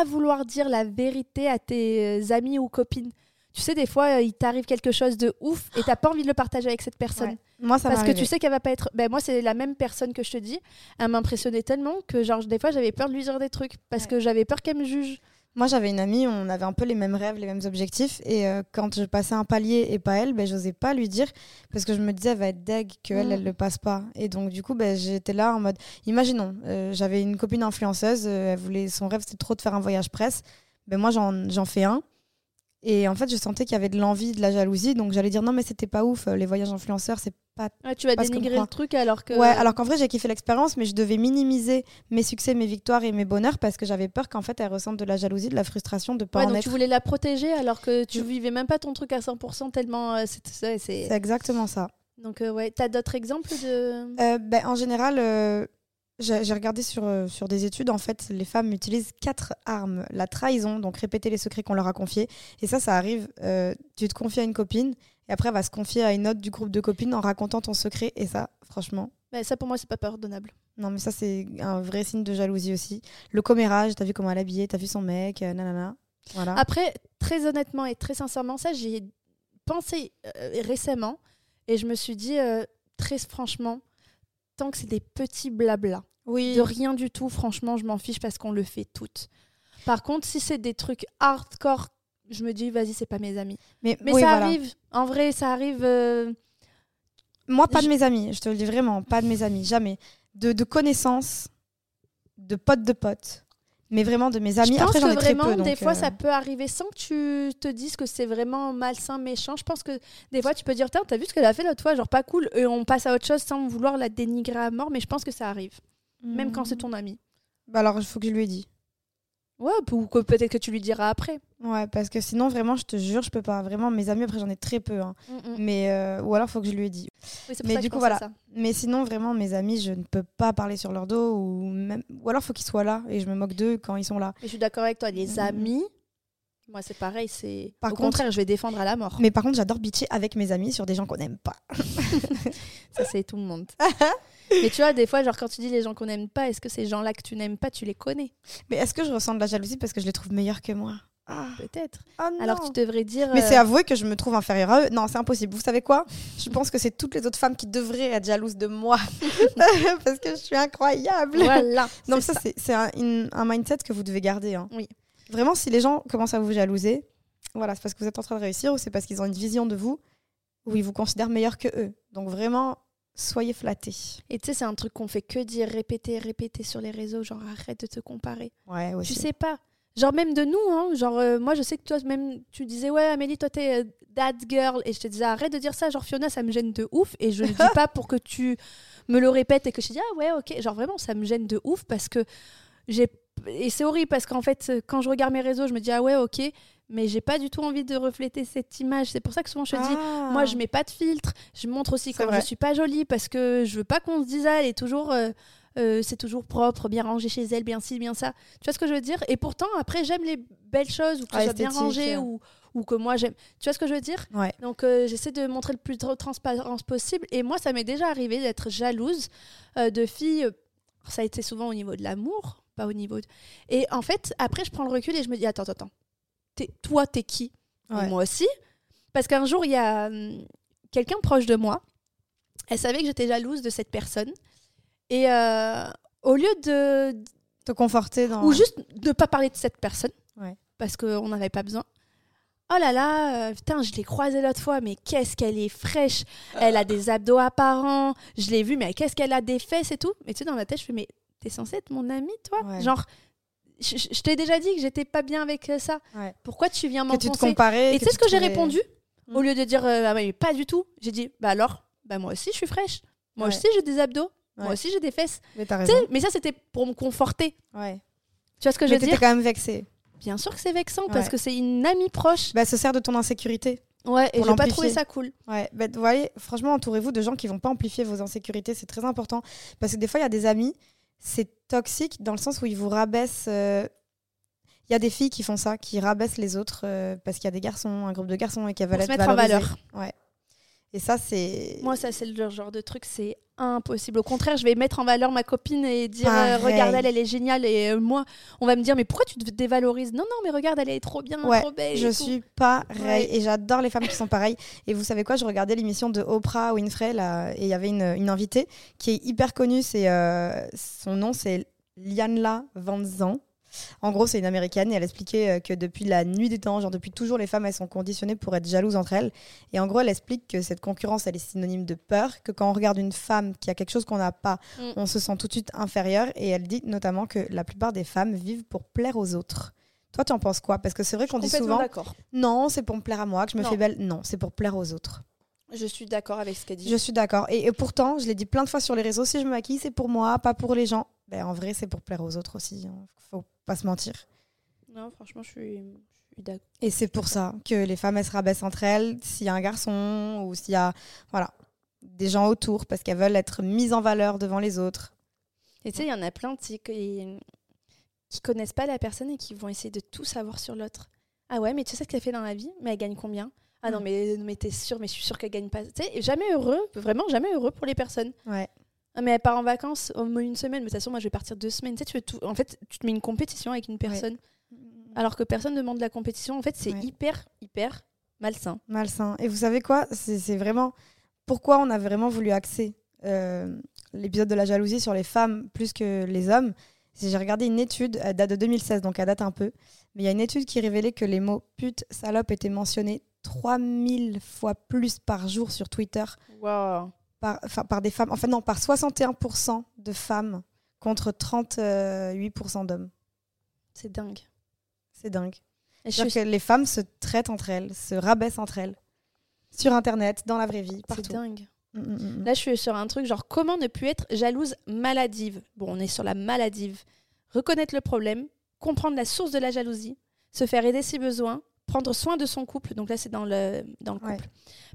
Speaker 1: vouloir dire la vérité à tes euh, amis ou copines. Tu sais, des fois, euh, il t'arrive quelque chose de ouf et t'as pas envie de le partager avec cette personne.
Speaker 2: Ouais. Moi, ça
Speaker 1: Parce que tu sais qu'elle va pas être. Ben, moi, c'est la même personne que je te dis. Elle m'impressionnait tellement que, genre, des fois, j'avais peur de lui dire des trucs parce
Speaker 2: Ouais.
Speaker 1: que j'avais peur qu'elle me juge.
Speaker 2: Moi, j'avais une amie, on avait un peu les mêmes rêves, les mêmes objectifs. Et euh, quand je passais un palier et pas elle, ben, j'osais pas lui dire parce que je me disais, elle va être deg qu'elle,
Speaker 1: Mm.
Speaker 2: elle le passe pas. Et donc, du coup, ben, j'étais là en mode. Imaginons, euh, j'avais une copine influenceuse, euh, elle voulait, son rêve, c'était trop de faire un voyage presse. Ben, moi, j'en j'en fais un. Et en fait, je sentais qu'il y avait de l'envie, de la jalousie. Donc, j'allais dire, non, mais c'était pas ouf, euh, les voyages influenceurs, c'est pas
Speaker 1: Ouais, tu vas
Speaker 2: que
Speaker 1: dénigrer le truc alors que.
Speaker 2: Ouais, alors qu'en vrai, j'ai kiffé l'expérience, mais je devais minimiser mes succès, mes victoires et mes bonheurs parce que j'avais peur qu'en fait, elle ressente de la jalousie, de la frustration de pas
Speaker 1: Ouais,
Speaker 2: en
Speaker 1: donc
Speaker 2: être.
Speaker 1: tu voulais la protéger alors que tu
Speaker 2: Je-
Speaker 1: vivais même pas ton truc à 100% tellement euh, C'est
Speaker 2: exactement ça.
Speaker 1: donc euh, ouais t'as d'autres exemples de
Speaker 2: Euh, ben, en général, euh, j'ai regardé sur, euh, sur des études, en fait, les femmes utilisent quatre armes. La trahison, donc répéter les secrets qu'on leur a confiés. Et ça, ça arrive, euh, tu te confies à une copine, et après, elle va se confier à une autre du groupe de copines en racontant ton secret. Et ça, franchement,
Speaker 1: Bah, ça pour moi c'est pas pardonnable
Speaker 2: non, mais ça, c'est un vrai signe de jalousie aussi. Le commérage, t'as vu comment elle est habillée, t'as vu son mec, euh, nanana. Voilà.
Speaker 1: après très honnêtement et très sincèrement ça j'y ai pensé euh, récemment et je me suis dit très franchement tant que c'est des petits blabla
Speaker 2: oui.
Speaker 1: de rien du tout franchement je m'en fiche parce qu'on le fait toutes par contre si c'est des trucs hardcore je me dis vas-y c'est pas mes amis
Speaker 2: Mais,
Speaker 1: mais
Speaker 2: oui,
Speaker 1: ça
Speaker 2: voilà.
Speaker 1: arrive en vrai ça arrive euh,
Speaker 2: Moi, pas
Speaker 1: Je-
Speaker 2: de mes amis, je te le dis vraiment, pas de mes amis, jamais. De, de connaissances, de potes de potes, mais vraiment de mes amis.
Speaker 1: Je pense
Speaker 2: Après, j'en
Speaker 1: que
Speaker 2: ai très
Speaker 1: vraiment,
Speaker 2: peu. donc,
Speaker 1: des fois,
Speaker 2: euh,
Speaker 1: ça peut arriver sans que tu te dises que c'est vraiment malsain, méchant. Je pense que des fois, tu peux dire, Tiens, t'as vu ce qu'elle a fait l'autre fois, genre pas cool, et on passe à autre chose sans vouloir la dénigrer à mort, mais je pense que ça arrive, même quand c'est
Speaker 2: hmm.
Speaker 1: ton ami.
Speaker 2: Bah alors, il faut que je lui ai dit.
Speaker 1: Ouais, ou peut-être que tu lui diras après.
Speaker 2: Ouais, parce que sinon, vraiment, je te jure, je peux pas. Vraiment, mes amis, après, j'en ai très peu. hein. Mais, euh, ou alors, faut que je lui ai dit.
Speaker 1: Oui,
Speaker 2: Mais du coup, voilà. Mais sinon, vraiment, mes amis, je ne peux pas parler sur leur dos. Ou, même... ou alors, faut qu'ils soient là et je me moque d'eux quand ils sont là.
Speaker 1: Et je suis d'accord avec toi, les
Speaker 2: Mhm.
Speaker 1: amis, moi, c'est pareil, c'est.
Speaker 2: Par
Speaker 1: Au
Speaker 2: contre-
Speaker 1: contraire, je vais défendre à la mort.
Speaker 2: Mais par contre, j'adore bitcher avec mes amis sur des gens qu'on n'aime pas.
Speaker 1: Ça, c'est tout le monde. mais tu vois, des fois, genre, quand tu dis les gens qu'on n'aime pas, est-ce que ces gens-là que tu n'aimes pas, tu les connais?
Speaker 2: Mais est-ce que je ressens de la jalousie parce que je les trouve meilleurs que moi? Ah.
Speaker 1: Peut-être.
Speaker 2: Oh
Speaker 1: Alors
Speaker 2: non.
Speaker 1: tu devrais dire.
Speaker 2: Mais
Speaker 1: euh,
Speaker 2: c'est avouer que je me trouve inférieure à eux. Non, c'est impossible. Vous savez quoi? Je pense que c'est toutes les autres femmes qui devraient être jalouses de moi. Parce que je suis incroyable.
Speaker 1: Voilà.
Speaker 2: Donc
Speaker 1: c'est
Speaker 2: ça, c'est c'est un, une- un mindset que vous devez garder. hein.
Speaker 1: Oui.
Speaker 2: Vraiment, si les gens commencent à vous jalouser, voilà, c'est parce que vous êtes en train de réussir ou c'est parce qu'ils ont une vision de vous où ils vous considèrent meilleur que eux. Donc vraiment, soyez flattés.
Speaker 1: Et tu sais, c'est un truc qu'on fait que dire, répéter, répéter sur les réseaux, genre arrête de te comparer.
Speaker 2: Ouais, aussi.
Speaker 1: Tu sais pas. Genre même de nous, hein, genre euh, moi je sais que toi même tu disais ouais Amélie toi t'es euh, that girl et je te disais arrête de dire ça genre Fiona ça me gêne de ouf et je le dis pas pour que tu me le répètes et que je te dis ah ouais ok genre vraiment ça me gêne de ouf parce que j'ai et c'est horrible parce qu'en fait quand je regarde mes réseaux je me dis ah ouais ok mais j'ai pas du tout envie de refléter cette image c'est pour ça que souvent je te dis
Speaker 2: Ah.
Speaker 1: moi, je mets pas de filtre. Je montre aussi quand
Speaker 2: vrai.
Speaker 1: je suis pas jolie parce que je veux pas qu'on se dise ah, elle est toujours euh, euh, c'est toujours propre, bien rangé chez elle, bien ci, bien ça. Tu vois ce que je veux dire? Et pourtant, après, j'aime les belles choses, ou que ça soit bien rangé, ou, ou que moi j'aime. Tu vois ce que je veux dire?
Speaker 2: Ouais.
Speaker 1: Donc, euh, j'essaie de montrer le plus de transparence possible. Et moi, ça m'est déjà arrivé d'être jalouse de filles. Ça a été souvent au niveau de l'amour, pas au niveau de. Et en fait, après, je prends le recul et je me dis attends, attends, attends. Toi, t'es qui?
Speaker 2: Ouais.
Speaker 1: Moi aussi. Parce qu'un jour, il y a hum, quelqu'un proche de moi. Elle savait que j'étais jalouse de cette personne. Et euh, au lieu de.
Speaker 2: Te conforter dans.
Speaker 1: Ou juste de pas parler de cette personne.
Speaker 2: Ouais.
Speaker 1: Parce qu'on n'avait pas besoin. Oh là là, euh, putain, je l'ai croisée l'autre fois, mais qu'est-ce qu'elle est fraîche. Elle a des abdos apparents. Je l'ai vue, mais qu'est-ce qu'elle a des fesses et tout. Mais tu sais, dans ma tête, je fais, mais t'es censée être mon amie, toi?
Speaker 2: Ouais.
Speaker 1: Genre, je, je- je t'ai déjà dit que j'étais pas bien avec euh, ça.
Speaker 2: Ouais.
Speaker 1: Pourquoi tu viens
Speaker 2: que tu te
Speaker 1: m'enfoncer
Speaker 2: comparais.
Speaker 1: Et tu sais ce que j'ai répondu
Speaker 2: Mm.
Speaker 1: Au lieu de dire euh, ah mais pas du tout, j'ai dit bah alors, bah moi aussi je suis fraîche. Moi
Speaker 2: Ouais.
Speaker 1: aussi j'ai des abdos. Moi aussi j'ai des fesses.
Speaker 2: Mais raison.
Speaker 1: mais ça c'était pour me conforter.
Speaker 2: Ouais.
Speaker 1: Tu vois ce que je
Speaker 2: Mais
Speaker 1: veux
Speaker 2: t'étais
Speaker 1: dire
Speaker 2: quand même vexée.
Speaker 1: Bien sûr que c'est vexant parce que c'est une amie proche.
Speaker 2: Bah, se sert de ton insécurité.
Speaker 1: Ouais, et j'ai pas trouvé ça cool.
Speaker 2: Ouais, bah, vous voyez, franchement, entourez-vous de gens qui vont pas amplifier vos insécurités, c'est très important. Parce que des fois, il y a des amis, c'est toxique dans le sens où ils vous rabaissent. euh, Il y a des filles qui font ça, qui rabaissent les autres euh, parce qu'il y a des garçons, un groupe de garçons et qui veulent être
Speaker 1: se mettre en valeur.
Speaker 2: Ouais. Et ça, c'est.
Speaker 1: Moi ça c'est le genre de truc c'est impossible. Au contraire, je vais mettre en valeur ma copine et dire euh, regarde elle elle est géniale et euh, moi on va me dire mais pourquoi tu te dévalorises? Non non mais regarde elle est trop bien,
Speaker 2: Ouais,
Speaker 1: trop belle.
Speaker 2: Je suis pareil
Speaker 1: Ouais.
Speaker 2: et j'adore les femmes qui sont pareilles. Et vous savez quoi, je regardais l'émission de Oprah Winfrey là, et il y avait une, une invitée qui est hyper connue. C'est euh, son nom, c'est Lianla Van Zant. En gros, c'est une américaine et elle expliquait euh, que depuis la nuit des temps, genre depuis toujours, les femmes elles sont conditionnées pour être jalouses entre elles. Et en gros, elle explique que cette concurrence elle est synonyme de peur, que quand on regarde une femme qui a quelque chose qu'on n'a pas,
Speaker 1: Mm.
Speaker 2: on se sent tout de suite inférieur. Et elle dit notamment que la plupart des femmes vivent pour plaire aux autres. Toi, tu en penses quoi? Parce que c'est vrai qu'on dit souvent non, c'est pour me plaire à moi, que je me
Speaker 1: Non.
Speaker 2: fais belle. Non, c'est pour plaire aux autres.
Speaker 1: Je suis d'accord avec ce qu'elle dit.
Speaker 2: Je suis d'accord. Et, et pourtant, je l'ai dit plein de fois sur les réseaux, si je me maquille, c'est pour moi, pas pour les gens. Ben, en vrai, c'est pour plaire aux autres aussi. hein. Faut pas se mentir.
Speaker 1: Non, franchement, je suis, je suis d'accord.
Speaker 2: Et c'est pour ça que les femmes, elles se rabaissent entre elles, s'il y a un garçon ou s'il y a voilà, des gens autour, parce qu'elles veulent être mises en valeur devant les autres.
Speaker 1: Et tu sais, il y en a plein qui, qui connaissent pas la personne et qui vont essayer de tout savoir sur l'autre. Ah ouais, mais tu sais ce qu'elle fait dans la vie? Mais elle gagne combien? Ah non,
Speaker 2: Mm.
Speaker 1: mais, mais t'es sûr, mais je suis sûre qu'elle gagne pas. Tu sais, jamais heureux, vraiment jamais heureux pour les personnes.
Speaker 2: Ouais.
Speaker 1: Ah, mais elle part en vacances au moins une semaine, mais de toute façon, moi je vais partir deux semaines. Tu sais, tu veux tout... En fait, tu te mets une compétition avec une personne, alors que personne ne demande la compétition. En fait, c'est
Speaker 2: Ouais.
Speaker 1: hyper, hyper malsain.
Speaker 2: Malsain. Et vous savez quoi? C'est vraiment pourquoi on a vraiment voulu axer euh, l'épisode de la jalousie sur les femmes plus que les hommes. J'ai regardé une étude, elle date de 2016, donc elle date un peu. Mais il y a une étude qui révélait que les mots pute, salope étaient mentionnés 3000 fois plus par jour sur Twitter
Speaker 1: Waouh.
Speaker 2: Par, enfin, par des femmes. Enfin, non, par 61% de femmes contre 38% d'hommes.
Speaker 1: C'est dingue.
Speaker 2: C'est dingue. C'est-à-dire
Speaker 1: suis-
Speaker 2: que les femmes se traitent entre elles, se rabaissent entre elles. Sur Internet, dans la vraie vie,
Speaker 1: C'est
Speaker 2: partout.
Speaker 1: dingue.
Speaker 2: Mm, mm, mm.
Speaker 1: Là, je suis sur un truc genre comment ne plus être jalouse maladive? Bon, on est sur la maladive. Reconnaître le problème, comprendre la source de la jalousie, se faire aider si besoin, prendre soin de son couple. Donc là, c'est dans le, dans le couple.
Speaker 2: Ouais.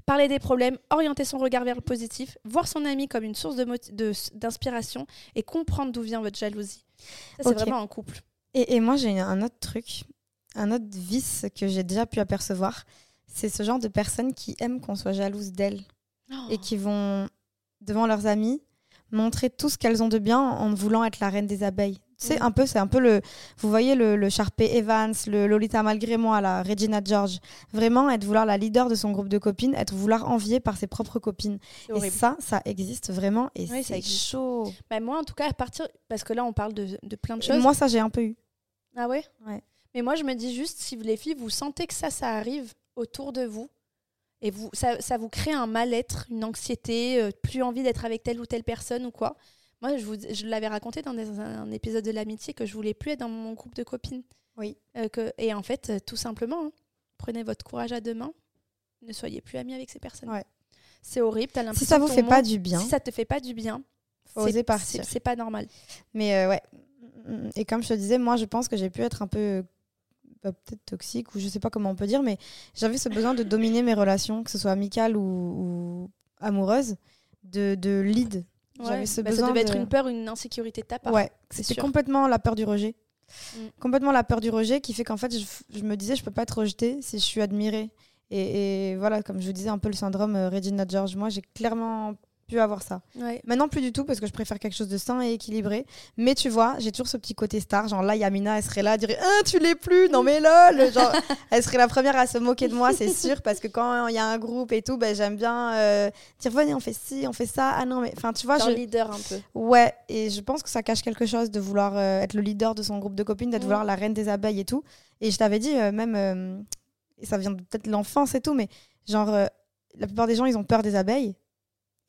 Speaker 1: Parler des problèmes, orienter son regard vers le positif, voir son ami comme une source de moti- de- d'inspiration et comprendre d'où vient votre jalousie. Ça, c'est vraiment un couple.
Speaker 2: Et, et moi, j'ai un autre truc, un autre vice que j'ai déjà pu apercevoir. C'est ce genre de personnes qui aiment qu'on soit jalouse d'elles et qui vont, devant leurs amis, montrer tout ce qu'elles ont de bien en voulant être la reine des abeilles. Tu sais, un peu, c'est un peu le. Vous voyez le, le Sharpay Evans, le Lolita Malgré moi, la Regina George. Vraiment, être vouloir la leader de son groupe de copines, être vouloir envier par ses propres copines. Et ça, ça existe vraiment et
Speaker 1: Oui, ça
Speaker 2: c'est chaud.
Speaker 1: Bah, moi, en tout cas, à partir. Parce que là, on parle de, de plein de
Speaker 2: Et
Speaker 1: choses.
Speaker 2: Moi, ça, j'ai un peu eu.
Speaker 1: Ah ouais?
Speaker 2: Ouais.
Speaker 1: Mais moi, je me dis juste, si vous, les filles, vous sentez que ça, ça arrive autour de vous, et vous, ça, ça vous crée un mal-être, une anxiété, euh, plus envie d'être avec telle ou telle personne ou quoi. Moi, je, vous, je l'avais raconté dans des- un épisode de l'amitié que je voulais plus être dans mon groupe de copines.
Speaker 2: Oui.
Speaker 1: Euh, que, et en fait, euh, tout simplement, hein, prenez votre courage à deux mains, ne soyez plus amis avec ces personnes.
Speaker 2: Ouais.
Speaker 1: C'est horrible, t'as
Speaker 2: Si ça vous fait pas du bien,
Speaker 1: Si ça te fait pas du bien,
Speaker 2: faut
Speaker 1: c'est-
Speaker 2: oser partir.
Speaker 1: c'est pas normal.
Speaker 2: Mais euh, ouais. Et comme je te disais, moi, je pense que j'ai pu être un peu bah, peut-être toxique ou je sais pas comment on peut dire, mais j'avais ce besoin de dominer mes relations, que ce soit amicales ou, ou amoureuses, de, de lead. J'avais ce
Speaker 1: bah,
Speaker 2: besoin
Speaker 1: ça devait
Speaker 2: de-
Speaker 1: être une peur, une insécurité de ta part.
Speaker 2: Ouais, c'était complètement la peur du rejet.
Speaker 1: Mm.
Speaker 2: Complètement la peur du rejet qui fait qu'en fait, je, je me disais, je peux pas être rejetée si je suis admirée. Et, et voilà, comme je vous disais, un peu le syndrome euh, Regina George. Moi, j'ai clairement pu avoir ça.
Speaker 1: Ouais.
Speaker 2: Maintenant, plus du tout, parce que je préfère quelque chose de sain et équilibré. Mais tu vois, j'ai toujours ce petit côté star. Genre là, Yamina, elle serait là, elle dirait Ah, tu l'es plus Non, mais lol Genre, Elle serait la première à se moquer de moi, c'est sûr, parce que quand il y a un groupe et tout, ben, j'aime bien euh, dire Venez, on fait ci, on fait ça. Ah non, mais enfin, tu vois,
Speaker 1: Dans
Speaker 2: je,
Speaker 1: le leader un peu.
Speaker 2: Ouais, et je pense que ça cache quelque chose de vouloir euh, être le leader de son groupe de copines, d'être
Speaker 1: Mm.
Speaker 2: vouloir la reine des abeilles et tout. Et je t'avais dit, euh, même, et ça vient peut-être de l'enfance et tout, mais genre, la plupart des gens, ils ont peur des abeilles.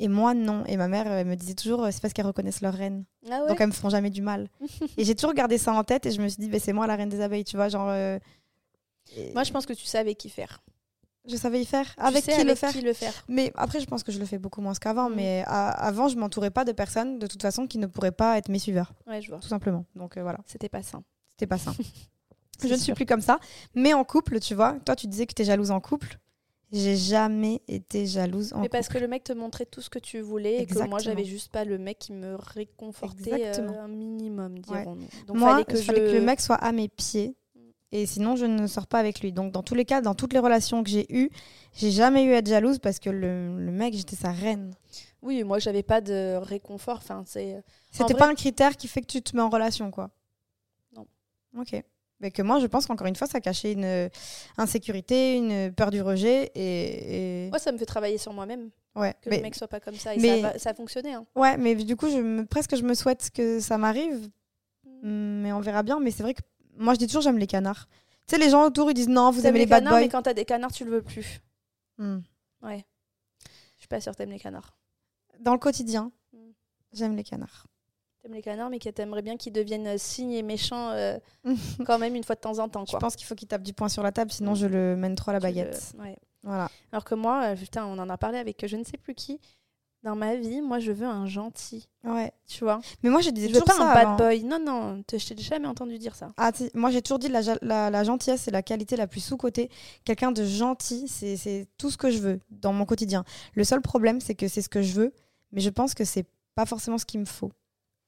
Speaker 2: Et moi, non. Et ma mère, elle me disait toujours, euh, c'est parce qu'elles reconnaissent leur reine.
Speaker 1: Ah ouais?
Speaker 2: Donc elles me feront jamais du mal. et j'ai toujours gardé ça en tête et je me suis dit, ben, c'est moi la reine des abeilles, tu vois. Genre, euh, et
Speaker 1: Moi, je pense que tu savais qui faire.
Speaker 2: je savais y faire. Avec qui le faire
Speaker 1: qui le faire.
Speaker 2: Mais après, je pense que je le fais beaucoup moins qu'avant.
Speaker 1: Mm.
Speaker 2: Mais à- avant, je m'entourais pas de personnes, de toute façon, qui ne pourraient pas être mes suiveurs,
Speaker 1: Ouais, je vois.
Speaker 2: tout simplement. Donc euh, voilà.
Speaker 1: C'était pas sain.
Speaker 2: C'était pas ça.
Speaker 1: C'est
Speaker 2: je ne suis plus comme ça. Mais en couple, tu vois, toi, tu disais que tu es jalouse en couple. J'ai jamais été jalouse en
Speaker 1: Mais parce
Speaker 2: couple.
Speaker 1: que le mec te montrait tout ce que tu voulais et que moi,
Speaker 2: Exactement.
Speaker 1: j'avais juste pas le mec qui me réconfortait
Speaker 2: Exactement.
Speaker 1: euh, un minimum, dirons-nous. Donc,
Speaker 2: Moi,
Speaker 1: fallait
Speaker 2: il
Speaker 1: que
Speaker 2: fallait
Speaker 1: je...
Speaker 2: que le mec soit à mes pieds. Et sinon, je ne sors pas avec lui. Donc, dans tous les cas, dans toutes les relations que j'ai eues, j'ai jamais eu à être jalouse parce que le, le mec, j'étais sa reine.
Speaker 1: Oui, moi, j'avais pas de réconfort. Enfin, c'est...
Speaker 2: C'était
Speaker 1: vrai-
Speaker 2: pas un critère qui fait que tu te mets en relation, quoi.
Speaker 1: Non.
Speaker 2: Ok. Mais que moi, je pense qu'encore une fois, ça cachait une euh, insécurité, une peur du rejet. Et, et-
Speaker 1: Moi, ça me fait travailler sur moi-même.
Speaker 2: ouais.
Speaker 1: Que
Speaker 2: mais,
Speaker 1: le mec soit pas comme ça. Et
Speaker 2: mais-
Speaker 1: ça, ça a fonctionné. Hein.
Speaker 2: ouais, mais du coup, je me, presque, je me souhaite que ça m'arrive. Mais on verra bien. Mais c'est vrai que moi, je dis toujours, j'aime les canards. Tu sais, les gens autour, ils disent non, vous aimez les, bad
Speaker 1: canards,
Speaker 2: boys.
Speaker 1: mais quand t'as des canards, tu le veux plus.
Speaker 2: Hmm.
Speaker 1: Ouais. Je suis pas sûre que t'aimes les canards.
Speaker 2: Dans le quotidien,
Speaker 1: Mm.
Speaker 2: j'aime les canards.
Speaker 1: T'aimes les canards, mais que t'aimerais bien qu'ils deviennent euh, signes et méchants euh, quand même une fois de temps en temps.
Speaker 2: Je
Speaker 1: Quoi.
Speaker 2: pense qu'il faut qu'il tape du poing sur la table, sinon je le mène trop à la
Speaker 1: le-
Speaker 2: baguette.
Speaker 1: ouais.
Speaker 2: Voilà.
Speaker 1: Alors que moi, euh, putain, on en a parlé avec je ne sais plus qui. Dans ma vie, moi, je veux un gentil.
Speaker 2: Ouais.
Speaker 1: Tu vois?
Speaker 2: Mais moi, je disais
Speaker 1: Je veux
Speaker 2: toujours
Speaker 1: pas
Speaker 2: ça
Speaker 1: un bad
Speaker 2: avant.
Speaker 1: boy. Non, non, je t'ai jamais entendu dire ça.
Speaker 2: Ah, moi j'ai toujours dit la, la, la gentillesse c'est la qualité la plus sous-cotée. Quelqu'un de gentil, c'est c'est tout ce que je veux dans mon quotidien. Le seul problème, c'est que c'est ce que je veux, mais je pense que c'est pas forcément ce qu'il me faut.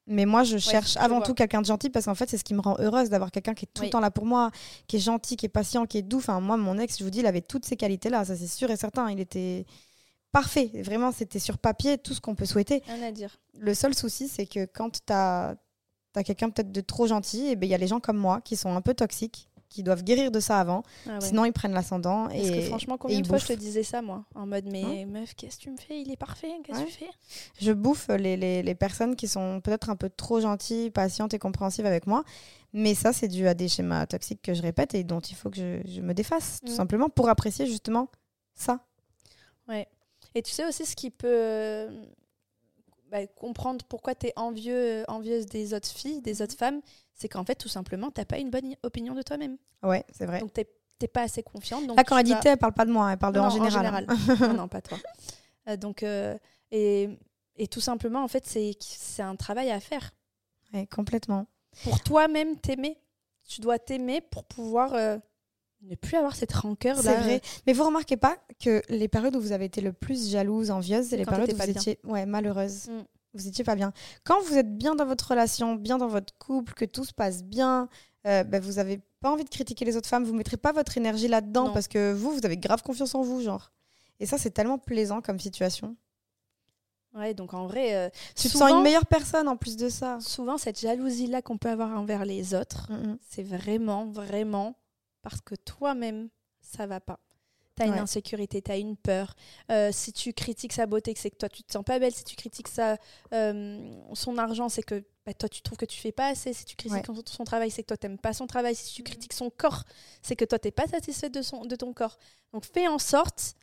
Speaker 2: Mais moi, je cherche avant tout quelqu'un de gentil parce qu'en fait, c'est ce qui me rend heureuse d'avoir quelqu'un qui est tout
Speaker 1: Oui.
Speaker 2: le temps là pour moi, qui est gentil, qui est patient, qui est doux. Enfin, moi, mon ex, je vous dis, il avait toutes ces qualités-là, ça c'est sûr et certain. Il était parfait. Vraiment, c'était sur papier tout ce qu'on peut souhaiter.
Speaker 1: Rien à dire.
Speaker 2: Le seul souci, c'est que quand tu as, quelqu'un peut-être de trop gentil, et ben, il y a les gens comme moi qui sont un peu toxiques, qui doivent guérir de ça avant.
Speaker 1: Ah ouais.
Speaker 2: Sinon, ils prennent l'ascendant.
Speaker 1: Parce
Speaker 2: Et
Speaker 1: que franchement, combien de fois je
Speaker 2: bouffent.
Speaker 1: te disais ça, moi En mode, mais meuf, qu'est-ce que tu me fais? Il est parfait, qu'est-ce que
Speaker 2: Ouais.
Speaker 1: tu fais?
Speaker 2: Je bouffe les, les- les personnes qui sont peut-être un peu trop gentilles, patientes et compréhensives avec moi. Mais ça, c'est dû à des schémas toxiques que je répète et dont il faut que je, je me défasse, tout
Speaker 1: Mm.
Speaker 2: simplement, pour apprécier justement ça.
Speaker 1: Et tu sais aussi ce qui peut bah, comprendre pourquoi tu es envieux, envieuse des autres filles,
Speaker 2: Mhm.
Speaker 1: des autres femmes, c'est qu'en fait, tout simplement, t'as pas une bonne opinion de toi-même.
Speaker 2: Ouais, c'est vrai.
Speaker 1: Donc, t'es pas assez confiante. Donc
Speaker 2: Là, quand elle dit
Speaker 1: vas-
Speaker 2: elle parle pas de moi, elle parle de en général. hein.
Speaker 1: non, non, pas toi. Euh, donc, euh, et, et tout simplement, en fait, c'est c'est un travail à faire.
Speaker 2: Ouais, complètement.
Speaker 1: Pour toi-même t'aimer, tu dois t'aimer pour pouvoir euh, ne plus avoir cette rancœur.
Speaker 2: C'est
Speaker 1: là,
Speaker 2: vrai.
Speaker 1: euh,
Speaker 2: Mais vous remarquez pas que les périodes où vous avez été le plus jalouse, envieuse, c'est les périodes où vous étiez ouais, malheureuse.
Speaker 1: Mm.
Speaker 2: Vous étiez pas bien. Quand vous êtes bien dans votre relation, bien dans votre couple, que tout se passe bien, euh, ben, vous avez pas envie de critiquer les autres femmes, vous mettrez pas votre énergie là-dedans parce que vous, vous avez grave confiance en vous, genre. Et ça, c'est tellement plaisant comme situation.
Speaker 1: Ouais, donc en vrai, euh,
Speaker 2: Tu te
Speaker 1: souvent,
Speaker 2: sens une meilleure personne en plus de ça.
Speaker 1: souvent cette jalousie-là qu'on peut avoir envers les autres,
Speaker 2: Mm, mm.
Speaker 1: c'est vraiment, vraiment parce que toi-même, ça va pas. T'as une
Speaker 2: Ouais.
Speaker 1: insécurité, t'as une peur. Euh, si tu critiques sa beauté, c'est que toi, tu te sens pas belle. Si tu critiques sa, euh, son argent, c'est que bah, toi, tu trouves que tu fais pas assez. Si tu critiques son, son travail, c'est que toi, t'aimes pas son travail. Si tu critiques son corps, c'est que toi, t'es pas satisfaite de, son, de ton corps. Donc, fais en sorte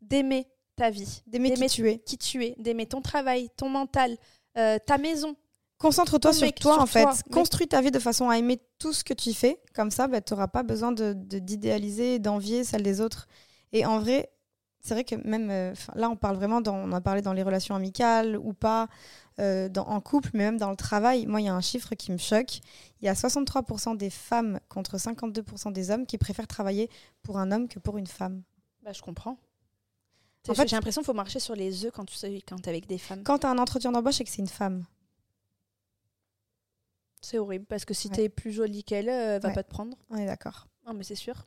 Speaker 1: d'aimer ta vie,
Speaker 2: D'aimer qui
Speaker 1: d'aimer
Speaker 2: tu es.
Speaker 1: qui tu es, d'aimer ton travail, ton mental, euh, ta maison.
Speaker 2: Concentre-toi sur toi,
Speaker 1: sur
Speaker 2: en fait.
Speaker 1: toi.
Speaker 2: Construis ta vie de façon à aimer tout ce que tu fais. Comme ça, tu n'auras pas besoin de de- d'idéaliser, d'envier celle des autres. Et en vrai, c'est vrai que même euh, là, on parle vraiment, dans, on a parlé dans les relations amicales ou pas, euh, dans, en couple, mais même dans le travail. Moi, il y a un chiffre qui me choque. Il y a 63% des femmes contre 52% des hommes qui préfèrent travailler pour un homme que pour une femme.
Speaker 1: Bah, je comprends.
Speaker 2: En fait-
Speaker 1: j'ai l'impression qu'il faut marcher sur les œufs quand tu sais, quand t'es avec des femmes.
Speaker 2: Quand tu as un entretien d'embauche et que c'est une femme.
Speaker 1: C'est horrible parce que si
Speaker 2: Ouais.
Speaker 1: t'es plus jolie qu'elle, euh, elle va
Speaker 2: Ouais.
Speaker 1: pas te prendre.
Speaker 2: On est d'accord.
Speaker 1: Non, mais c'est sûr.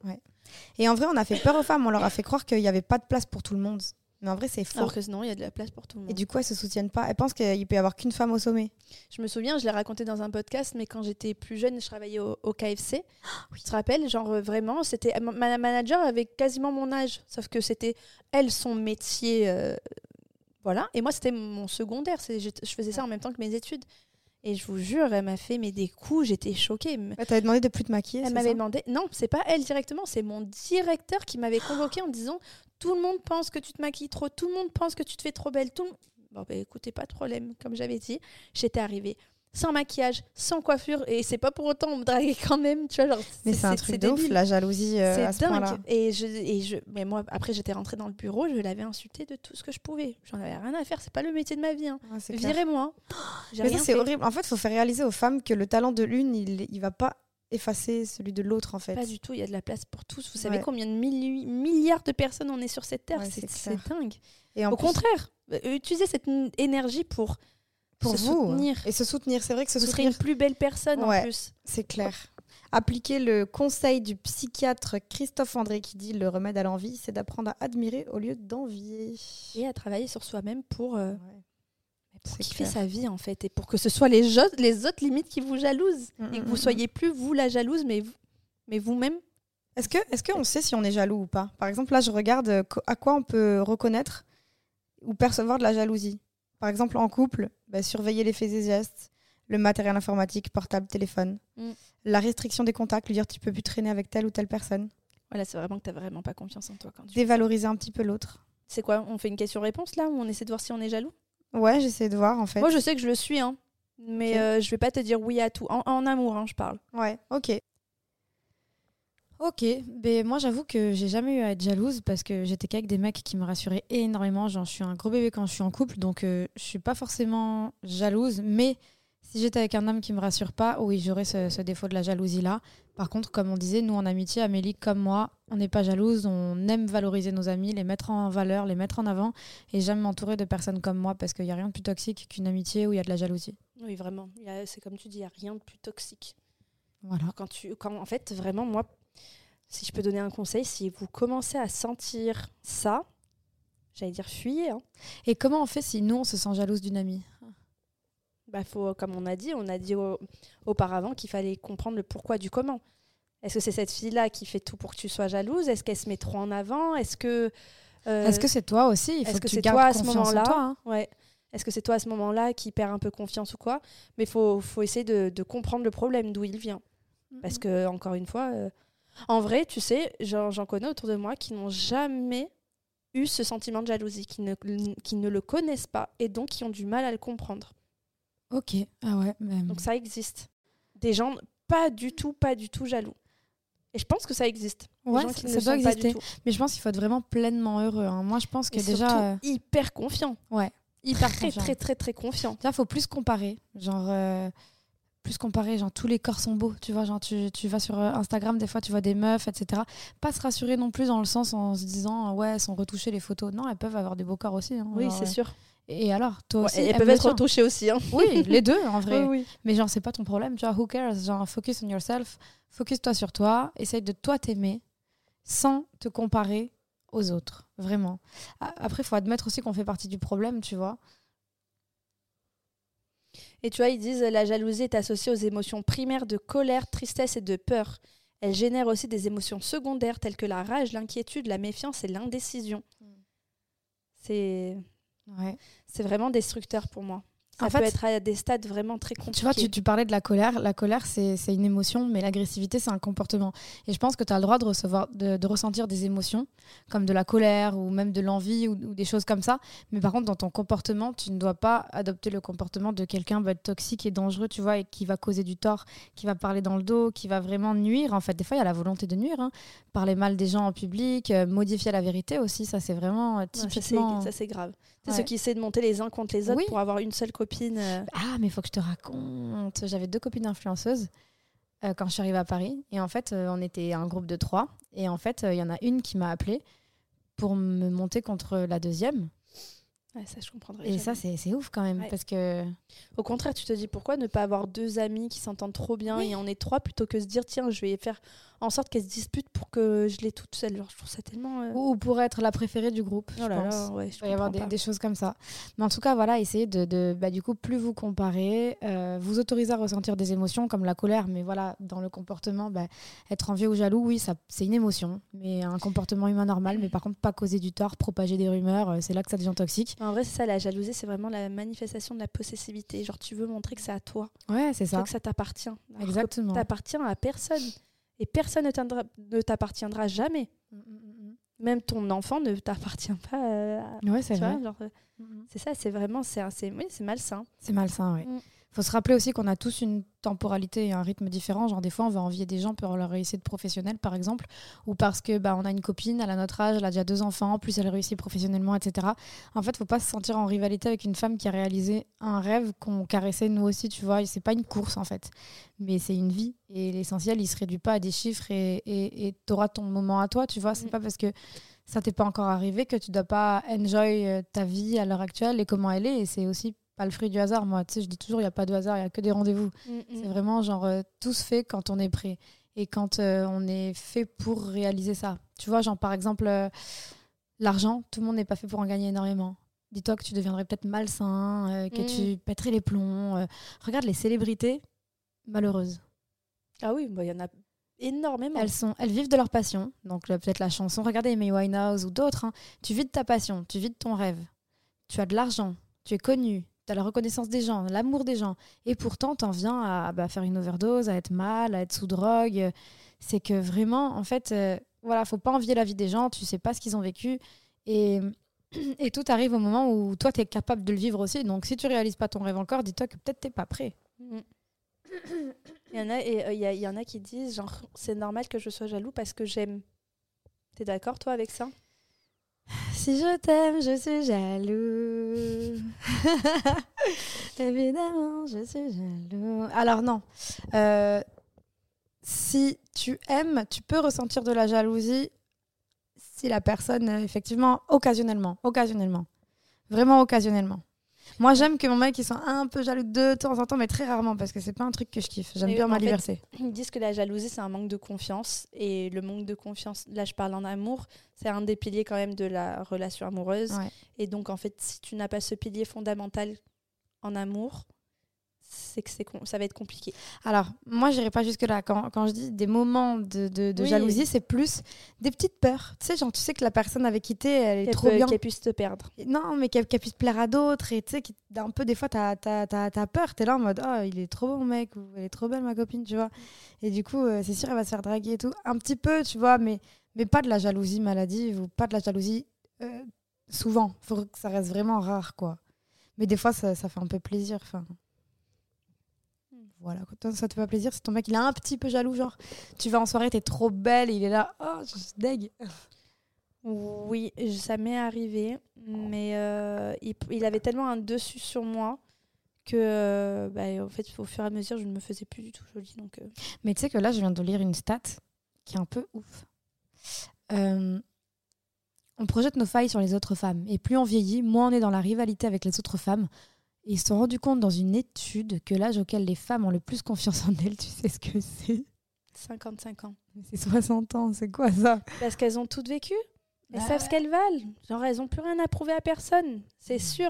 Speaker 2: Et en vrai, on a fait peur aux femmes. On leur a fait croire qu'il n'y avait pas de place pour tout le monde. Mais en vrai, c'est faux.
Speaker 1: Alors que sinon, il y a de la place pour tout le monde.
Speaker 2: Et du coup, elles se soutiennent pas. Elles pensent qu'il peut y avoir qu'une femme au sommet.
Speaker 1: Je me souviens, je l'ai raconté dans un podcast, mais quand j'étais plus jeune, je travaillais au, au KFC. Tu te rappelles, genre euh, vraiment, c'était ma ma manager avait quasiment mon âge, sauf que c'était elle son métier, euh, voilà. Et moi, c'était mon secondaire. je faisais ça en même temps que mes études. Et je vous jure, elle m'a fait mais des coups, j'étais choquée. Elle
Speaker 2: t'avait demandé de plus te maquiller.
Speaker 1: Elle m'avait demandé, non, c'est pas elle directement, c'est mon directeur qui m'avait convoqué en disant tout le monde pense que tu te maquilles trop, tout le monde pense que tu te fais trop belle, tout. Bon, bah écoutez, pas de problème, comme j'avais dit, j'étais arrivée sans maquillage, sans coiffure, et c'est pas pour autant on me draguait quand même, tu vois, genre.
Speaker 2: Mais c'est un truc de ouf, la jalousie euh, ce
Speaker 1: C'est dingue. Et je, et je, mais moi, après, j'étais rentrée dans le bureau, je l'avais insulté de tout ce que je pouvais. J'en avais rien à faire, c'est pas le métier de ma vie. Hein.
Speaker 2: Ouais.
Speaker 1: Virez-moi.
Speaker 2: Mais ça, c'est horrible. En fait, il faut faire réaliser aux femmes que le talent de l'une, il, il va pas effacer celui de l'autre, en fait.
Speaker 1: Pas du tout, il y a de la place pour tous. Vous savez
Speaker 2: Ouais.
Speaker 1: combien de milli- milliards de personnes on est sur cette terre?
Speaker 2: Ouais,
Speaker 1: C'est dingue.
Speaker 2: Et en
Speaker 1: Au
Speaker 2: plus,
Speaker 1: contraire, euh, utilisez cette énergie pour,
Speaker 2: pour
Speaker 1: se
Speaker 2: vous.
Speaker 1: soutenir.
Speaker 2: Et se soutenir. C'est vrai que se
Speaker 1: Vous serez
Speaker 2: soutenir,
Speaker 1: une plus belle personne
Speaker 2: Ouais.
Speaker 1: en plus.
Speaker 2: c'est clair. Appliquer le conseil du psychiatre Christophe André qui dit le remède à l'envie, c'est d'apprendre à admirer au lieu d'envier.
Speaker 1: Et à travailler sur soi-même pour, euh,
Speaker 2: Ouais.
Speaker 1: pour kiffer
Speaker 2: clair.
Speaker 1: sa vie en fait. Et pour que ce soit les, autres limites qui vous jalousent.
Speaker 2: Mm,
Speaker 1: et que
Speaker 2: mm,
Speaker 1: vous
Speaker 2: mm,
Speaker 1: soyez plus vous la jalouse, mais, vous- mais vous-même.
Speaker 2: Est-ce que est-ce qu'on sait si on est jaloux ou pas? Par exemple, là, je regarde euh, à quoi on peut reconnaître ou percevoir de la jalousie. Par exemple, en couple, bah, surveiller les faits et gestes, le matériel informatique, portable, téléphone,
Speaker 1: Mm.
Speaker 2: la restriction des contacts, lui dire tu peux plus traîner avec telle ou telle personne,
Speaker 1: Voilà, c'est vraiment que tu vraiment pas confiance en toi. Quand tu...
Speaker 2: dévaloriser un petit peu l'autre.
Speaker 1: C'est quoi On fait une question-réponse là où on essaie de voir si on est jaloux?
Speaker 2: Ouais, j'essaie de voir en fait.
Speaker 1: Moi, je sais que je le suis, hein. Mais
Speaker 2: Ok.
Speaker 1: euh, je vais pas te dire oui à tout. En, en amour, hein, je parle.
Speaker 2: Ouais, ok. Ok, ben moi j'avoue que j'ai jamais eu à être jalouse parce que j'étais qu'avec des mecs qui me rassuraient énormément. Genre, je suis un gros bébé quand je suis en couple, donc euh, je suis pas forcément jalouse. Mais si j'étais avec un homme qui me rassure pas, oui, j'aurais ce, ce défaut de la jalousie là. Par contre, comme on disait, nous en amitié, Amélie comme moi, on n'est pas jalouse, on aime valoriser nos amis, les mettre en valeur, les mettre en avant, et j'aime m'entourer de personnes comme moi parce qu'il y a rien de plus toxique qu'une amitié où il y a de la jalousie.
Speaker 1: Oui, vraiment. C'est comme tu dis, il n'y a rien de plus toxique.
Speaker 2: Voilà.
Speaker 1: Quand tu, quand, en fait, vraiment, moi, si je peux donner un conseil, si vous commencez à sentir ça, j'allais dire fuyez. Hein.
Speaker 2: Et comment on fait si nous on se sent jalouse d'une amie?
Speaker 1: Bah, faut, comme on a dit, on a dit au- auparavant qu'il fallait comprendre le pourquoi du comment. Est-ce que c'est cette fille-là qui fait tout pour que tu sois jalouse? Est-ce qu'elle se met trop en avant? Est-ce que euh,
Speaker 2: Est-ce que c'est toi aussi? Il faut
Speaker 1: est-ce
Speaker 2: que,
Speaker 1: que
Speaker 2: tu
Speaker 1: c'est
Speaker 2: gardes
Speaker 1: toi à ce moment-là?
Speaker 2: toi. hein.
Speaker 1: Ouais. Est-ce que c'est toi à ce moment-là qui perd un peu confiance ou quoi? Mais il faut, faut essayer de, de comprendre le problème, d'où il vient. Parce que, encore une fois, euh, en vrai, tu sais, j'en connais autour de moi qui n'ont jamais eu ce sentiment de jalousie, qui ne, qui ne le connaissent pas et donc qui ont du mal à le comprendre.
Speaker 2: Ok. Ah ouais. mais-
Speaker 1: Donc ça existe. Des gens pas du tout, pas du tout jaloux. Et je pense que ça existe.
Speaker 2: Ouais,
Speaker 1: gens
Speaker 2: ça,
Speaker 1: qui
Speaker 2: ça
Speaker 1: ne
Speaker 2: doit exister. Mais je pense qu'il faut être vraiment pleinement heureux. hein. Moi, je pense que
Speaker 1: Et
Speaker 2: déjà,
Speaker 1: surtout,
Speaker 2: euh,
Speaker 1: hyper confiant.
Speaker 2: ouais, hyper
Speaker 1: Très,
Speaker 2: confiant.
Speaker 1: très, très, très confiant.
Speaker 2: Déjà, faut plus comparer. Genre, euh, plus comparer. Genre, tous les corps sont beaux. Tu vois, genre, tu, tu vas sur euh, Instagram, des fois, tu vois des meufs, etc. Pas se rassurer non plus dans le sens en se disant, ouais, elles sont retouchées les photos. Non, elles peuvent avoir des beaux corps aussi. hein.
Speaker 1: Oui, c'est sûr.
Speaker 2: Et alors, toi
Speaker 1: Ouais,
Speaker 2: aussi.
Speaker 1: elles
Speaker 2: aime
Speaker 1: peuvent être retouchées aussi. Hein.
Speaker 2: Oui, les deux, en vrai.
Speaker 1: Oui, oui.
Speaker 2: Mais genre, c'est pas ton problème, tu vois. Who cares Genre, focus on yourself. Focus-toi sur toi. Essaye de toi t'aimer sans te comparer aux autres. Vraiment. Après, il faut admettre aussi qu'on fait partie du problème, tu vois.
Speaker 1: Et tu vois, ils disent la jalousie est associée aux émotions primaires de colère, tristesse et de peur. Elle génère aussi des émotions secondaires telles que la rage, l'inquiétude, la méfiance et l'indécision. C'est
Speaker 2: Ouais.
Speaker 1: c'est vraiment destructeur pour moi. Ça
Speaker 2: En
Speaker 1: peut
Speaker 2: fait-
Speaker 1: être à des stades vraiment très compliqués.
Speaker 2: Tu vois, tu, tu parlais de la colère. La colère, c'est une émotion, mais l'agressivité, c'est un comportement. Et je pense que tu as le droit de, recevoir, de, de ressentir des émotions, comme de la colère ou même de l'envie ou, ou des choses comme ça. Mais par contre, dans ton comportement, tu ne dois pas adopter le comportement de quelqu'un bah, toxique et dangereux, tu vois, et qui va causer du tort, qui va parler dans le dos, qui va vraiment nuire. En fait, des fois, il y a la volonté de nuire. hein. Parler mal des gens en public, euh, modifier la vérité aussi, ça, c'est vraiment euh,
Speaker 1: Ouais,
Speaker 2: typiquement...
Speaker 1: ça, c'est grave. C'est
Speaker 2: Ouais.
Speaker 1: ceux qui essaient de monter les uns contre les autres
Speaker 2: Oui.
Speaker 1: pour avoir une seule copine. euh.
Speaker 2: Ah, mais il faut que je te raconte. J'avais deux copines influenceuses euh, quand je suis arrivée à Paris. Et en fait, euh, on était un groupe de trois. Et en fait, euh, il y en a une qui m'a appelée pour me monter contre la deuxième.
Speaker 1: Ouais, ça, je comprendrais.
Speaker 2: Et
Speaker 1: jamais.
Speaker 2: ça, c'est c'est ouf quand même.
Speaker 1: Ouais.
Speaker 2: Parce que.
Speaker 1: Au contraire, tu te dis pourquoi ne pas avoir deux amis qui s'entendent trop bien
Speaker 2: Oui.
Speaker 1: et on est trois plutôt que se dire tiens, je vais faire en sorte qu'elles se disputent pour que je les toute seule. Genre, je trouve ça tellement. euh,
Speaker 2: Ou pour être la préférée du groupe.
Speaker 1: Oh
Speaker 2: je pense.
Speaker 1: là, ouais, je
Speaker 2: Il va y avoir des, choses comme ça. Mais en tout cas, voilà, essayez de, de- bah, du coup, plus vous comparez, euh, vous autorisez à ressentir des émotions comme la colère, mais voilà, dans le comportement, bah, être envieux ou jaloux, oui, ça, c'est une émotion, mais un comportement humain normal, mais par contre, pas causer du tort, propager des rumeurs, euh, c'est là que ça devient toxique.
Speaker 1: En vrai, c'est ça, la jalousie, c'est vraiment la manifestation de la possessivité. Genre, tu veux montrer que c'est à toi,
Speaker 2: Ouais, c'est
Speaker 1: ça. que ça t'appartient.
Speaker 2: Exactement.
Speaker 1: t'appartient à personne. Et personne ne t'appartiendra jamais.
Speaker 2: Mm, mm,
Speaker 1: Même ton enfant ne t'appartient pas. euh, à-
Speaker 2: mm. Ouais, c'est vrai.
Speaker 1: euh, c'est ça, c'est vraiment, c'est oui, c'est malsain.
Speaker 2: C'est malsain, oui. Faut se rappeler aussi qu'on a tous une temporalité et un rythme différent. Genre, des fois, on va envier des gens pour leur réussite professionnelle, par exemple, ou parce que bah, on a une copine, elle a notre âge, elle a déjà deux enfants, plus elle réussit professionnellement, etc. En fait, faut pas se sentir en rivalité avec une femme qui a réalisé un rêve qu'on caressait nous aussi, tu vois. C'est pas une course, en fait, mais c'est une vie. Et l'essentiel, il se réduit pas à des chiffres et t'auras ton moment à toi, tu vois. C'est
Speaker 1: Mm.
Speaker 2: pas parce que ça t'est pas encore arrivé que tu dois pas enjoy euh, ta vie à l'heure actuelle et comment elle est. Et c'est aussi pas le fruit du hasard. Moi, tu sais, je dis toujours, il n'y a pas de hasard, il y a que des rendez-vous. C'est vraiment genre euh, tout se fait quand on est prêt et quand euh, on est fait pour réaliser ça. Tu vois, genre par exemple, euh, l'argent, tout le monde n'est pas fait pour en gagner énormément. Dis-toi que tu deviendrais peut-être malsain, que
Speaker 1: Mm.
Speaker 2: tu pèterais les plombs. Regarde les célébrités malheureuses.
Speaker 1: Ah oui, bah, il y en a énormément.
Speaker 2: Elles, sont, elles vivent de leur passion, donc peut-être la chanson. Regardez Amy Winehouse ou d'autres. hein. Tu vis de ta passion, tu vis de ton rêve. Tu as de l'argent, tu es connu, tu as la reconnaissance des gens, l'amour des gens. Et pourtant, tu en viens à bah, faire une overdose, à être mal, à être sous drogue. C'est que vraiment, en fait, euh, voilà, faut pas envier la vie des gens, tu sais pas ce qu'ils ont vécu. Et, et tout arrive au moment où toi, tu es capable de le vivre aussi. Donc si tu réalises pas ton rêve encore, dis-toi que peut-être t'es pas prêt.
Speaker 1: Mm. Il y en a et euh, y, a- y en a qui disent genre c'est normal que je sois jaloux parce que j'aime. T'es d'accord toi avec ça?
Speaker 2: Si je t'aime, je suis jaloux. Évidemment, je suis jaloux. Alors non. Euh, si tu aimes, tu peux ressentir de la jalousie si la personne, euh, effectivement, occasionnellement, occasionnellement, vraiment occasionnellement. Moi, j'aime que mon mec il soit un peu jaloux de temps en temps, mais très rarement parce que c'est pas un truc que je kiffe. J'aime bien
Speaker 1: en
Speaker 2: ma
Speaker 1: fait. Ils disent que la jalousie c'est un manque de confiance et le manque de confiance, là je parle en amour, c'est un des piliers quand même de la relation amoureuse.
Speaker 2: Ouais.
Speaker 1: Et donc en fait si tu n'as pas ce pilier fondamental en amour, c'est que c'est ça va être compliqué.
Speaker 2: Alors, moi, j'irai pas jusque-là. Quand, quand je dis des moments de, de- de
Speaker 1: Oui.
Speaker 2: jalousie, c'est plus des petites peurs. Tu sais, genre, tu sais que la personne avec qui t'es, elle est
Speaker 1: Qu'elle
Speaker 2: trop
Speaker 1: peut-
Speaker 2: bien.
Speaker 1: qu'elle puisse te perdre.
Speaker 2: Non, mais qu'elle qu'elle puisse plaire à d'autres. Et tu sais, un peu, des fois, t'as as, peur. T'es là en mode, oh, il est trop beau, mon mec, ou elle est trop belle, ma copine, tu vois. Et du coup, euh, c'est sûr, elle va se faire draguer et tout. Un petit peu, tu vois, mais, mais pas de la jalousie maladive ou pas de la jalousie euh, souvent. Faut que ça reste vraiment rare, quoi. Mais des fois, ça, ça fait un peu plaisir. Enfin. Voilà, quand toi, ça te fait pas plaisir, c'est ton mec, il est un petit peu jaloux, genre, tu vas en soirée, t'es trop belle, et il est là, oh, je suis deg.
Speaker 1: Oui, ça m'est arrivé, mais euh, il, il avait tellement un dessus sur moi que euh, bah, en fait au fur et à mesure je ne me faisais plus du tout jolie donc euh,
Speaker 2: Mais tu sais que là, je viens de lire une stat qui est un peu ouf. Euh, on projette nos failles sur les autres femmes. Et plus on vieillit, moins on est dans la rivalité avec les autres femmes. Et ils se sont rendus compte dans une étude que l'âge auquel les femmes ont le plus confiance en elles, tu sais ce que c'est?
Speaker 1: 55 ans.
Speaker 2: C'est 60 ans, c'est quoi ça?
Speaker 1: Parce qu'elles ont toutes vécu. Elles
Speaker 2: Bah
Speaker 1: savent ce qu'elles valent. Genre elles ont plus rien à prouver à personne. C'est sûr.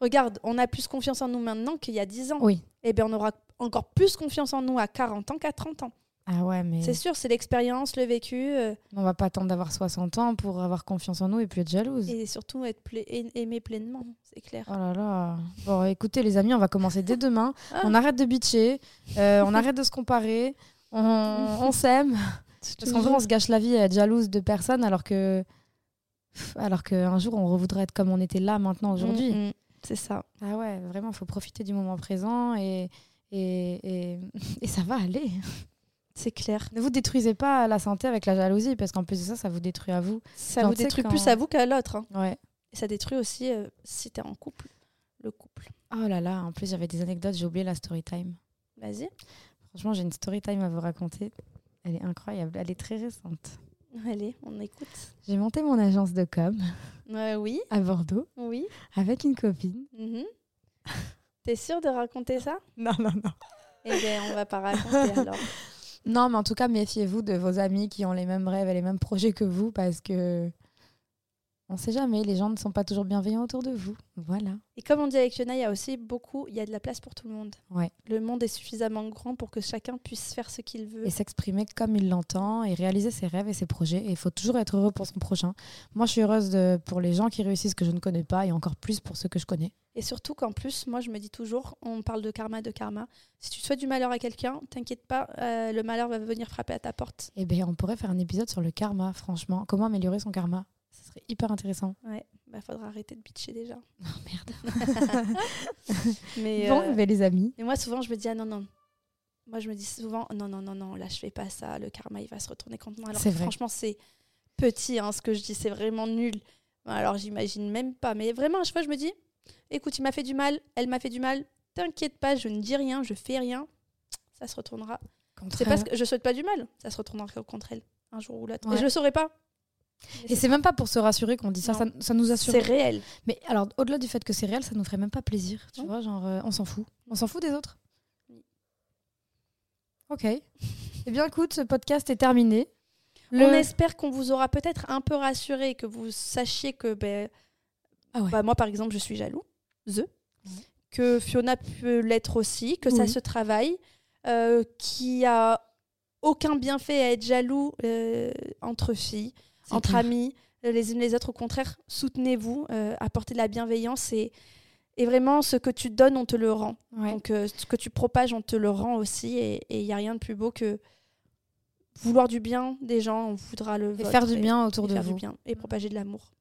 Speaker 1: Regarde on a plus confiance en nous maintenant qu'il y a 10 ans.
Speaker 2: Oui.
Speaker 1: et bien on aura encore plus confiance en nous à 40 ans qu'à 30 ans
Speaker 2: Ah ouais, mais
Speaker 1: c'est sûr c'est l'expérience le vécu euh,
Speaker 2: on va pas attendre d'avoir 60 ans pour avoir confiance en nous et plus être jalouse.
Speaker 1: et surtout être pla- aimer pleinement c'est clair
Speaker 2: Oh là là. Bon, écoutez, les amis, on va commencer dès demain.
Speaker 1: Ah.
Speaker 2: On arrête de bitcher, euh, on arrête de se comparer, on, on s'aime. Parce qu'en vrai, on se gâche la vie à être jalouse de personne alors que. Alors qu'un jour, on voudrait être comme on était là maintenant aujourd'hui.
Speaker 1: Mm, mm, c'est ça
Speaker 2: Ah ouais, vraiment, il faut profiter du moment présent et, et, et, et ça va aller.
Speaker 1: C'est clair
Speaker 2: Ne vous détruisez pas la santé avec la jalousie parce qu'en plus de ça, ça vous détruit à vous.
Speaker 1: ça
Speaker 2: Genre,
Speaker 1: vous détruit
Speaker 2: quand-
Speaker 1: plus à vous qu'à l'autre hein.
Speaker 2: Ouais.
Speaker 1: Et ça détruit aussi, euh, si t'es en couple, le couple.
Speaker 2: Oh là là, en plus, j'avais des anecdotes, j'ai oublié la story time.
Speaker 1: Vas-y.
Speaker 2: Franchement, j'ai une story time à vous raconter. Elle est incroyable, elle est très récente.
Speaker 1: Allez, on écoute.
Speaker 2: J'ai monté mon agence de com
Speaker 1: Euh, oui,
Speaker 2: à Bordeaux
Speaker 1: oui.
Speaker 2: avec une copine.
Speaker 1: mhm. T'es sûre de raconter ça?
Speaker 2: Non, non, non.
Speaker 1: Eh bien, on va pas raconter alors.
Speaker 2: Non, mais en tout cas, méfiez-vous de vos amis qui ont les mêmes rêves et les mêmes projets que vous parce que on sait jamais, les gens ne sont pas toujours bienveillants autour de vous. Voilà.
Speaker 1: Et comme on dit avec Fiona, il y a aussi beaucoup, il y a de la place pour tout le monde.
Speaker 2: Ouais.
Speaker 1: Le monde est suffisamment grand pour que chacun puisse faire ce qu'il veut.
Speaker 2: Et s'exprimer comme il l'entend et réaliser ses rêves et ses projets. Et il faut toujours être heureux pour son prochain. Moi, je suis heureuse de, pour les gens qui réussissent que je ne connais pas et encore plus pour ceux que je connais.
Speaker 1: Et surtout qu'en plus, moi je me dis toujours, on parle de karma, de karma. Si tu souhaites du malheur à quelqu'un, t'inquiète pas, euh, le malheur va venir frapper à ta porte.
Speaker 2: Eh bien, on pourrait faire un épisode sur le karma, franchement. Comment améliorer son karma? Serait hyper intéressant.
Speaker 1: Ouais, bah faudra arrêter de bitcher déjà.
Speaker 2: Oh merde.
Speaker 1: Mais,
Speaker 2: bon,
Speaker 1: euh,
Speaker 2: mais les amis.
Speaker 1: et moi souvent je me dis, ah non, non. Moi je me dis souvent, non, non, non, non, là je fais pas ça, le karma il va se retourner contre moi. Alors que franchement c'est petit hein, ce que je dis, c'est vraiment nul. Alors j'imagine même pas. Mais vraiment, à chaque fois je me dis, écoute, il m'a fait du mal, elle m'a fait du mal, t'inquiète pas, je ne dis rien, je fais rien. Ça se retournera. C'est parce que je souhaite pas du mal, ça se retournera contre elle un jour ou l'autre.
Speaker 2: Ouais.
Speaker 1: Et je le saurais pas.
Speaker 2: Et c'est même pas pour se rassurer qu'on dit ça, ça, ça nous assure.
Speaker 1: c'est réel.
Speaker 2: Mais alors, au-delà du fait que c'est réel, ça nous ferait même pas plaisir. Tu
Speaker 1: Non.
Speaker 2: vois, genre, euh, on s'en fout. On s'en fout des autres. Ok. eh bien, écoute, ce podcast est terminé.
Speaker 1: On espère qu'on vous aura peut-être un peu rassuré, que vous sachiez que ben,
Speaker 2: Ah ouais.
Speaker 1: bah, moi, par exemple, je suis jaloux, the, que Fiona peut l'être aussi, que ça se travaille, euh, qu'il n'y a aucun bienfait à être jaloux euh, entre filles, entre
Speaker 2: clair.
Speaker 1: amis, euh, les unes les autres. Au contraire, soutenez-vous, euh, apportez de la bienveillance et, et vraiment, ce que tu donnes, on te le rend.
Speaker 2: Ouais.
Speaker 1: Donc, euh, ce que tu propages, on te le rend aussi. Et il n'y a rien de plus beau que vouloir du bien des gens, on voudra le
Speaker 2: Et faire du
Speaker 1: et-
Speaker 2: bien
Speaker 1: et
Speaker 2: autour de
Speaker 1: faire
Speaker 2: vous.
Speaker 1: du bien et propager de l'amour.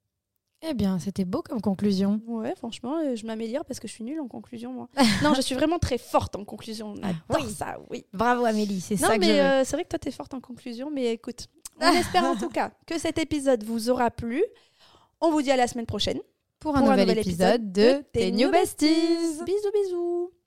Speaker 2: Eh bien, c'était beau comme conclusion.
Speaker 1: Ouais, franchement, euh, je m'améliore parce que je suis nulle en conclusion, moi. non, je suis vraiment très forte en conclusion. On
Speaker 2: Ah,
Speaker 1: adore
Speaker 2: oui.
Speaker 1: ça, oui.
Speaker 2: Bravo Amélie, c'est ça que je
Speaker 1: mais euh, c'est vrai que toi, t'es forte en conclusion. Mais écoute, on espère en tout cas que cet épisode vous aura plu. On vous dit à la semaine prochaine.
Speaker 2: pour un
Speaker 1: pour un nouvel,
Speaker 2: épisode,
Speaker 1: épisode
Speaker 2: de
Speaker 1: de
Speaker 2: Tes New Besties.
Speaker 1: Bisous, bisous.